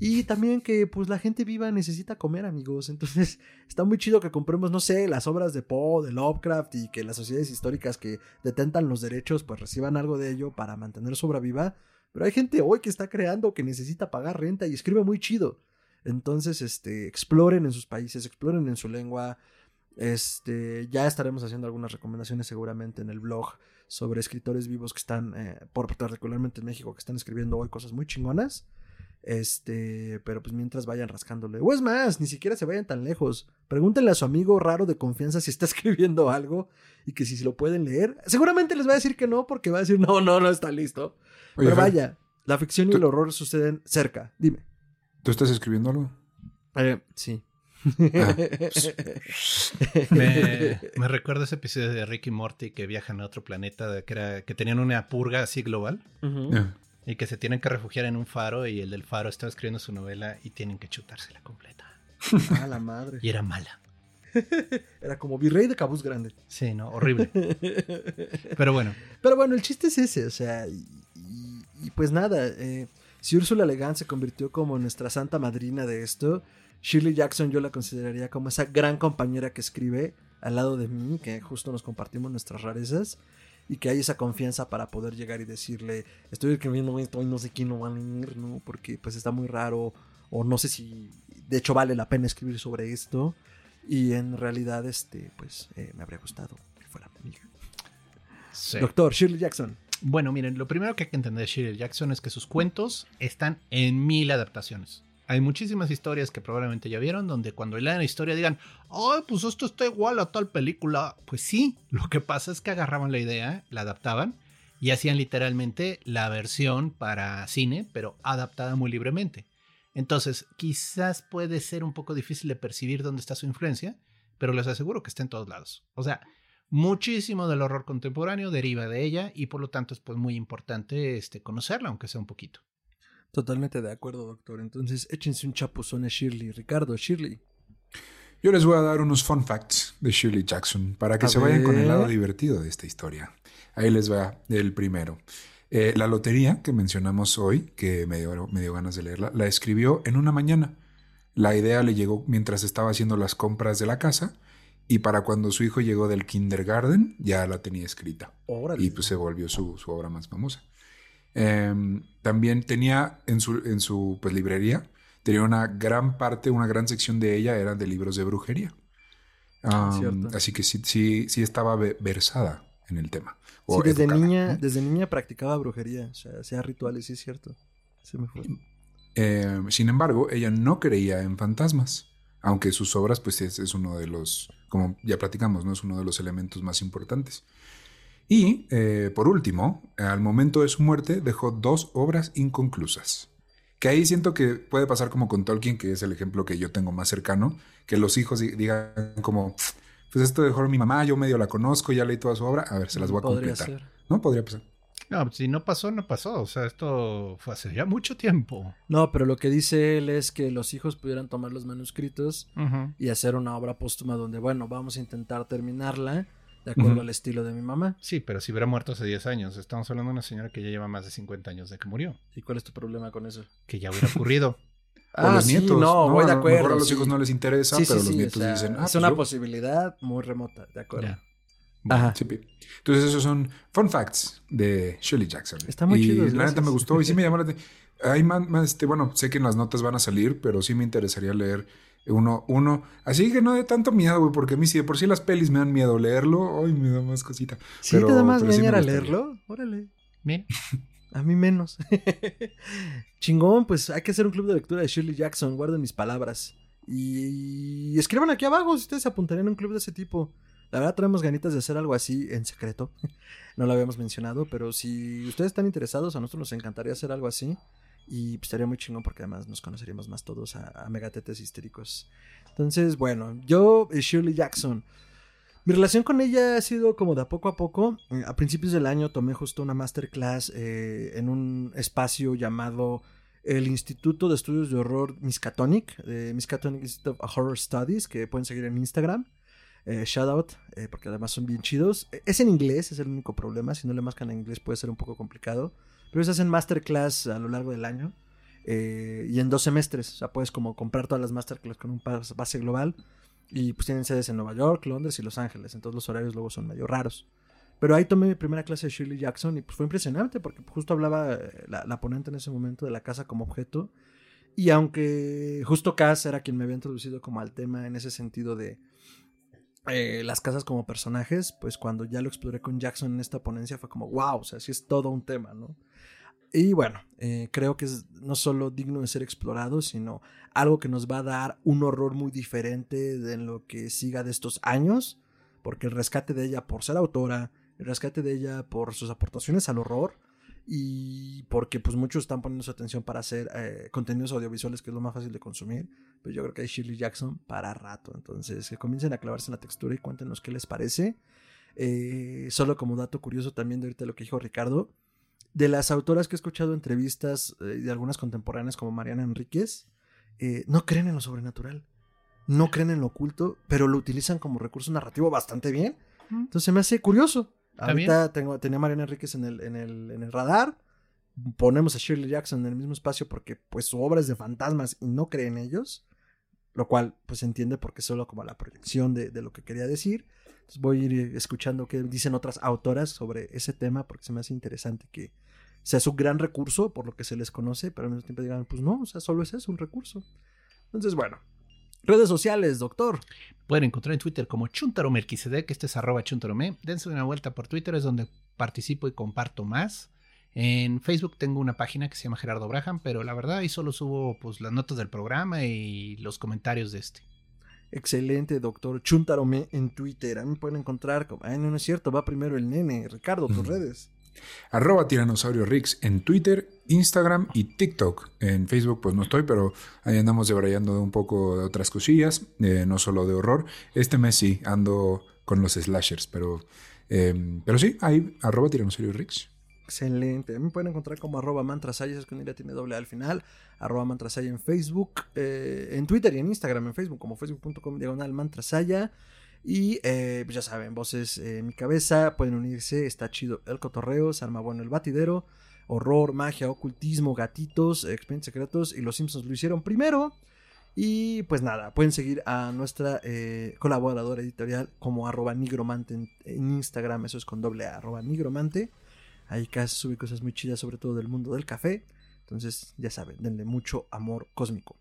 S1: Y también que pues la gente viva necesita comer, amigos. Entonces está muy chido que compremos, no sé, las obras de Poe, de Lovecraft y que las sociedades históricas que detentan los derechos pues reciban algo de ello para mantener su obra viva. Pero hay gente hoy que está creando que necesita pagar renta y escribe muy chido. Entonces, este, exploren en sus países, exploren en su lengua. Este, ya estaremos haciendo algunas recomendaciones seguramente en el blog sobre escritores vivos que están, eh, por particularmente en México, que están escribiendo hoy cosas muy chingonas. Este, pero pues mientras vayan rascándole. O es más, ni siquiera se vayan tan lejos. Pregúntenle a su amigo raro de confianza si está escribiendo algo y que si se lo pueden leer. Seguramente les va a decir que no, porque va a decir, no, no, no está listo.
S2: Oye,
S1: pero
S2: Fer,
S1: vaya, la ficción y
S2: tú-
S1: el horror suceden cerca. Dime.
S2: ¿tú estás escribiendo algo?
S1: Eh, sí.
S2: Ah,
S3: Me, me recuerda ese episodio de Ricky Morty que viajan a otro planeta, que, era, que tenían una purga así global. Y que se tienen que refugiar en un faro y el del faro estaba escribiendo su novela y tienen que chutársela completa.
S1: Ah, la madre.
S3: Y era mala.
S1: Era como virrey de Cabuz Grande.
S3: Sí, no, horrible. Pero bueno,
S1: Pero bueno, el chiste es ese, o sea, y, y- y pues nada, eh, si Úrsula Legan se convirtió como nuestra santa madrina de esto, Shirley Jackson yo la consideraría como esa gran compañera que escribe al lado de mí, que justo nos compartimos nuestras rarezas y que hay esa confianza para poder llegar y decirle, estoy escribiendo esto y no sé quién lo va a leer, ¿no? Porque pues está muy raro o no sé si de hecho vale la pena escribir sobre esto y en realidad este pues eh, me habría gustado que fuera mi amiga.
S3: sí.
S1: Doctor Shirley Jackson.
S3: Bueno, miren, lo primero que hay que entender de Shirley Jackson es que sus cuentos están en mil adaptaciones. Hay muchísimas historias que probablemente ya vieron, donde cuando lean la historia digan, ay, pues esto está igual a tal película. Pues sí, lo que pasa es que agarraban la idea, la adaptaban y hacían literalmente la versión para cine, pero adaptada muy libremente. Entonces, quizás puede ser un poco difícil de percibir dónde está su influencia, pero les aseguro que está en todos lados. O sea, muchísimo del horror contemporáneo deriva de ella y por lo tanto es pues muy importante este, conocerla, aunque sea un poquito.
S1: Totalmente de acuerdo, doctor. Entonces, échense un chapuzón a Shirley. Ricardo, Shirley.
S2: Yo les voy a dar unos fun facts de Shirley Jackson para que
S1: A
S2: se vayan con el lado
S1: ver.
S2: divertido de esta historia. Ahí les va el primero. Eh, la lotería que mencionamos hoy, que me dio, me dio ganas de leerla, la escribió en una mañana. La idea le llegó mientras estaba haciendo las compras de la casa y para cuando su hijo llegó del kindergarten ya la tenía escrita
S1: Órale.
S2: y pues se volvió su, su obra más famosa. Em, también tenía en su, en su pues, librería, tenía una gran parte, una gran sección de ella era de libros de brujería.
S1: Cierto.
S2: así que sí, sí, sí estaba ve- versada en el tema.
S1: Sí, desde
S2: educada,
S1: niña, desde niña practicaba brujería, o sea, hacía rituales, sí es cierto. Se me fue.
S2: Eh, sin embargo, ella no creía en fantasmas, aunque sus obras, pues es, es uno de los, como ya platicamos, ¿no? Es uno de los elementos más importantes. Y, eh, por último, al momento de su muerte dejó dos obras inconclusas. Que ahí siento que puede pasar como con Tolkien, que es el ejemplo que yo tengo más cercano, que los hijos di- digan como, pues esto dejó mi mamá, yo medio la conozco, ya leí toda su obra, a ver, se las voy a
S1: Podría
S2: completar.
S1: ser.
S2: ¿No? Podría pasar.
S3: No, si no pasó, no pasó. O sea, esto fue hace ya mucho tiempo.
S1: No, pero lo que dice él es que los hijos pudieran tomar los manuscritos y hacer una obra póstuma donde, bueno, vamos a intentar terminarla de acuerdo al estilo de mi mamá.
S3: Sí, pero si hubiera muerto hace 10 años. Estamos hablando de una señora que ya lleva más de 50 años de que murió.
S1: ¿Y cuál es tu problema con eso?
S3: Que ya hubiera ocurrido.
S2: O los
S1: sí,
S2: nietos.
S1: no, voy de
S2: a lo
S1: acuerdo.
S2: mejor a los
S1: sí.
S2: hijos no les interesa,
S1: Sí,
S2: pero
S1: sí,
S2: los
S1: o
S2: nietos
S1: sea,
S2: dicen, ah,
S1: es
S2: pues
S1: una
S2: yo-
S1: posibilidad muy remota, de acuerdo.
S3: Ya.
S1: Ajá.
S2: Sí, pi. Entonces esos son fun facts de Shirley Jackson.
S1: Está muy
S2: y
S1: chido,
S2: La neta me gustó y sí me llamó la atención. Hay más, más, este, bueno, sé que en las notas van a salir, pero sí me interesaría leer uno, uno. Así que no de tanto miedo, güey, porque a mí si de por sí las pelis me dan miedo leerlo, ay, me da más cosita.
S1: ¿Sí
S2: Pero-
S1: te da más
S2: pero sí gustaría.
S1: leerlo? Órale.
S3: Bien.
S1: A mí menos. Chingón, pues hay que hacer un club de lectura de Shirley Jackson. Guarden mis palabras. Y, y escriban aquí abajo si ustedes se apuntarían a un club de ese tipo. La verdad, tenemos ganitas de hacer algo así en secreto. no lo habíamos mencionado, pero si ustedes están interesados, a nosotros nos encantaría hacer algo así. Y pues, estaría muy chingón porque además nos conoceríamos más todos a, a megatetes histéricos. Entonces, bueno, yo, eh, Shirley Jackson. Mi relación con ella ha sido como de a poco a poco. Eh, A principios del año tomé justo una masterclass eh, en un espacio llamado el Instituto de Estudios de Horror Miskatonic, de Miskatonic Institute of Horror Studies, que pueden seguir en Instagram. Eh, shout out, eh, porque además son bien chidos. Eh, Es en inglés, es el único problema. Si no le mascan en inglés puede ser un poco complicado. Pero se hacen masterclass a lo largo del año. eh, y en dos semestres. O sea, puedes como comprar todas las masterclass con un pas- pase global. Y pues tienen sedes en Nueva York, Londres y Los Ángeles. Entonces los horarios luego son medio raros. Pero ahí tomé mi primera clase de Shirley Jackson y pues fue impresionante porque justo hablaba eh, la, la ponente en ese momento de la casa como objeto. Y aunque justo Cass era quien me había introducido como al tema en ese sentido de eh, las casas como personajes, pues cuando ya lo exploré con Jackson en esta ponencia fue como, wow, o sea, sí es todo un tema, ¿no? Y bueno, eh, creo que es no solo digno de ser explorado, sino algo que nos va a dar un horror muy diferente de lo que siga de estos años, porque el rescate de ella por ser autora, el rescate de ella por sus aportaciones al horror y porque pues muchos están poniendo su atención para hacer eh, contenidos audiovisuales que es lo más fácil de consumir, pero yo creo que hay Shirley Jackson para rato, entonces que comiencen a clavarse en la textura y cuéntenos qué les parece. Eh, solo como dato curioso también de ahorita lo que dijo Ricardo, de las autoras que he escuchado entrevistas eh, de algunas contemporáneas como Mariana Enríquez, no creen en lo sobrenatural, no creen en lo oculto, pero lo utilizan como recurso narrativo bastante bien. Entonces me hace curioso. Ahorita tengo, tenía a Mariana Enríquez en el, en, el, en el radar. Ponemos a Shirley Jackson en el mismo espacio porque pues su obra es de fantasmas y no cree en ellos. Lo cual pues se entiende porque es solo como la proyección de, de lo que quería decir. Entonces voy a ir escuchando qué dicen otras autoras sobre ese tema porque se me hace interesante que sea su gran recurso por lo que se les conoce, pero al mismo tiempo digan, pues no, o sea, solo es eso, un recurso. Entonces, bueno. Redes sociales, doctor.
S3: Pueden encontrar en Twitter como Chuntaromelquisedec, que este es arroba chuntarome. Dense una vuelta por Twitter, es donde participo y comparto más. En Facebook tengo una página que se llama Gerardo Braham, pero la verdad ahí solo subo pues, las notas del programa y los comentarios de este.
S1: Excelente, doctor Chuntarome en Twitter. A mí me pueden encontrar como, ay, no, no es cierto, va primero el nene. Ricardo, tus redes.
S2: Arroba Tiranosaurio Rix en Twitter, Instagram y TikTok. En Facebook pues no estoy, pero ahí andamos debrayando un poco de otras cosillas, eh, no solo de horror. Este mes sí ando con los slashers, pero, em, pero sí, ahí, arroba tiranosaurio Rix.
S1: Excelente. Me pueden encontrar como arroba mantrasaya, es que tiene doble al final. Arroba mantrasaya en Facebook, eh, en Twitter y en Instagram, en Facebook, como facebook.com diagonal mantrasaya. Y eh, pues ya saben, voces en mi cabeza, pueden unirse, está chido el cotorreo, se arma bueno el batidero, horror, magia, ocultismo, gatitos, expedientes secretos y los Simpsons lo hicieron primero. Y pues nada, pueden seguir a nuestra eh, colaboradora editorial como arroba nigromante en, Instagram, eso es con doble arroba nigromante. Ahí casi sube cosas muy chidas, sobre todo del mundo del café. Entonces, ya saben, denle mucho amor cósmico.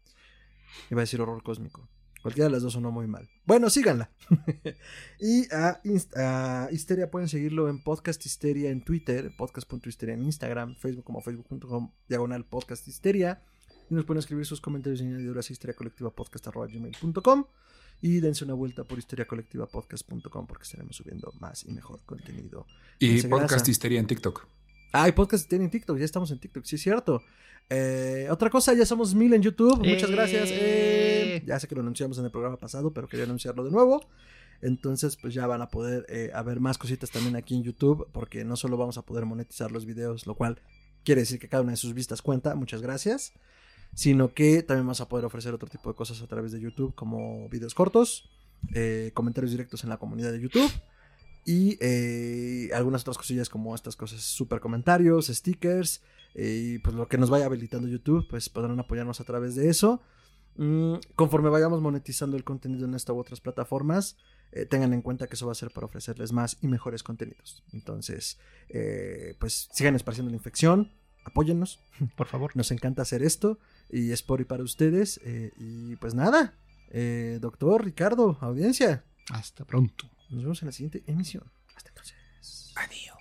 S1: Iba a decir horror cósmico. Cualquiera de las dos sonó muy mal. Bueno, síganla. y a, a, Histeria pueden seguirlo en Podcast Histeria en Twitter, podcast.histeria en Instagram, Facebook como facebook.com diagonal podcast histeria. Y nos pueden escribir sus comentarios y añadiduras a histeriacolectivapodcast.gmail.com y dense una vuelta por histeriacolectivapodcast.com porque estaremos subiendo más y mejor contenido.
S2: Y Podcast Histeria en TikTok.
S1: Ah, y Podcast Histeria en TikTok, ya estamos en TikTok, sí es cierto. Eh, otra cosa, ya somos mil en YouTube. Muchas gracias. Eh, ya sé que lo anunciamos en el programa pasado, pero quería anunciarlo de nuevo. Entonces, pues ya van a poder eh, haber más cositas también aquí en YouTube, porque no solo vamos a poder monetizar los videos, lo cual quiere decir que cada una de sus vistas cuenta. Muchas gracias. Sino que también vamos a poder ofrecer otro tipo de cosas a través de YouTube, como videos cortos, comentarios directos en la comunidad de YouTube y algunas otras cosillas como estas cosas, super comentarios, stickers y pues lo que nos vaya habilitando YouTube, pues podrán apoyarnos a través de eso. Mm, conforme vayamos monetizando el contenido en esta u otras plataformas, eh, tengan en cuenta que eso va a ser para ofrecerles más y mejores contenidos. Entonces, eh, pues sigan esparciendo la infección, apóyennos,
S3: por favor.
S1: Nos encanta hacer esto y es por y para ustedes. Eh, y pues nada, doctor Ricardo, audiencia.
S3: Hasta pronto.
S1: Nos vemos en la siguiente emisión. Hasta entonces.
S2: Adiós.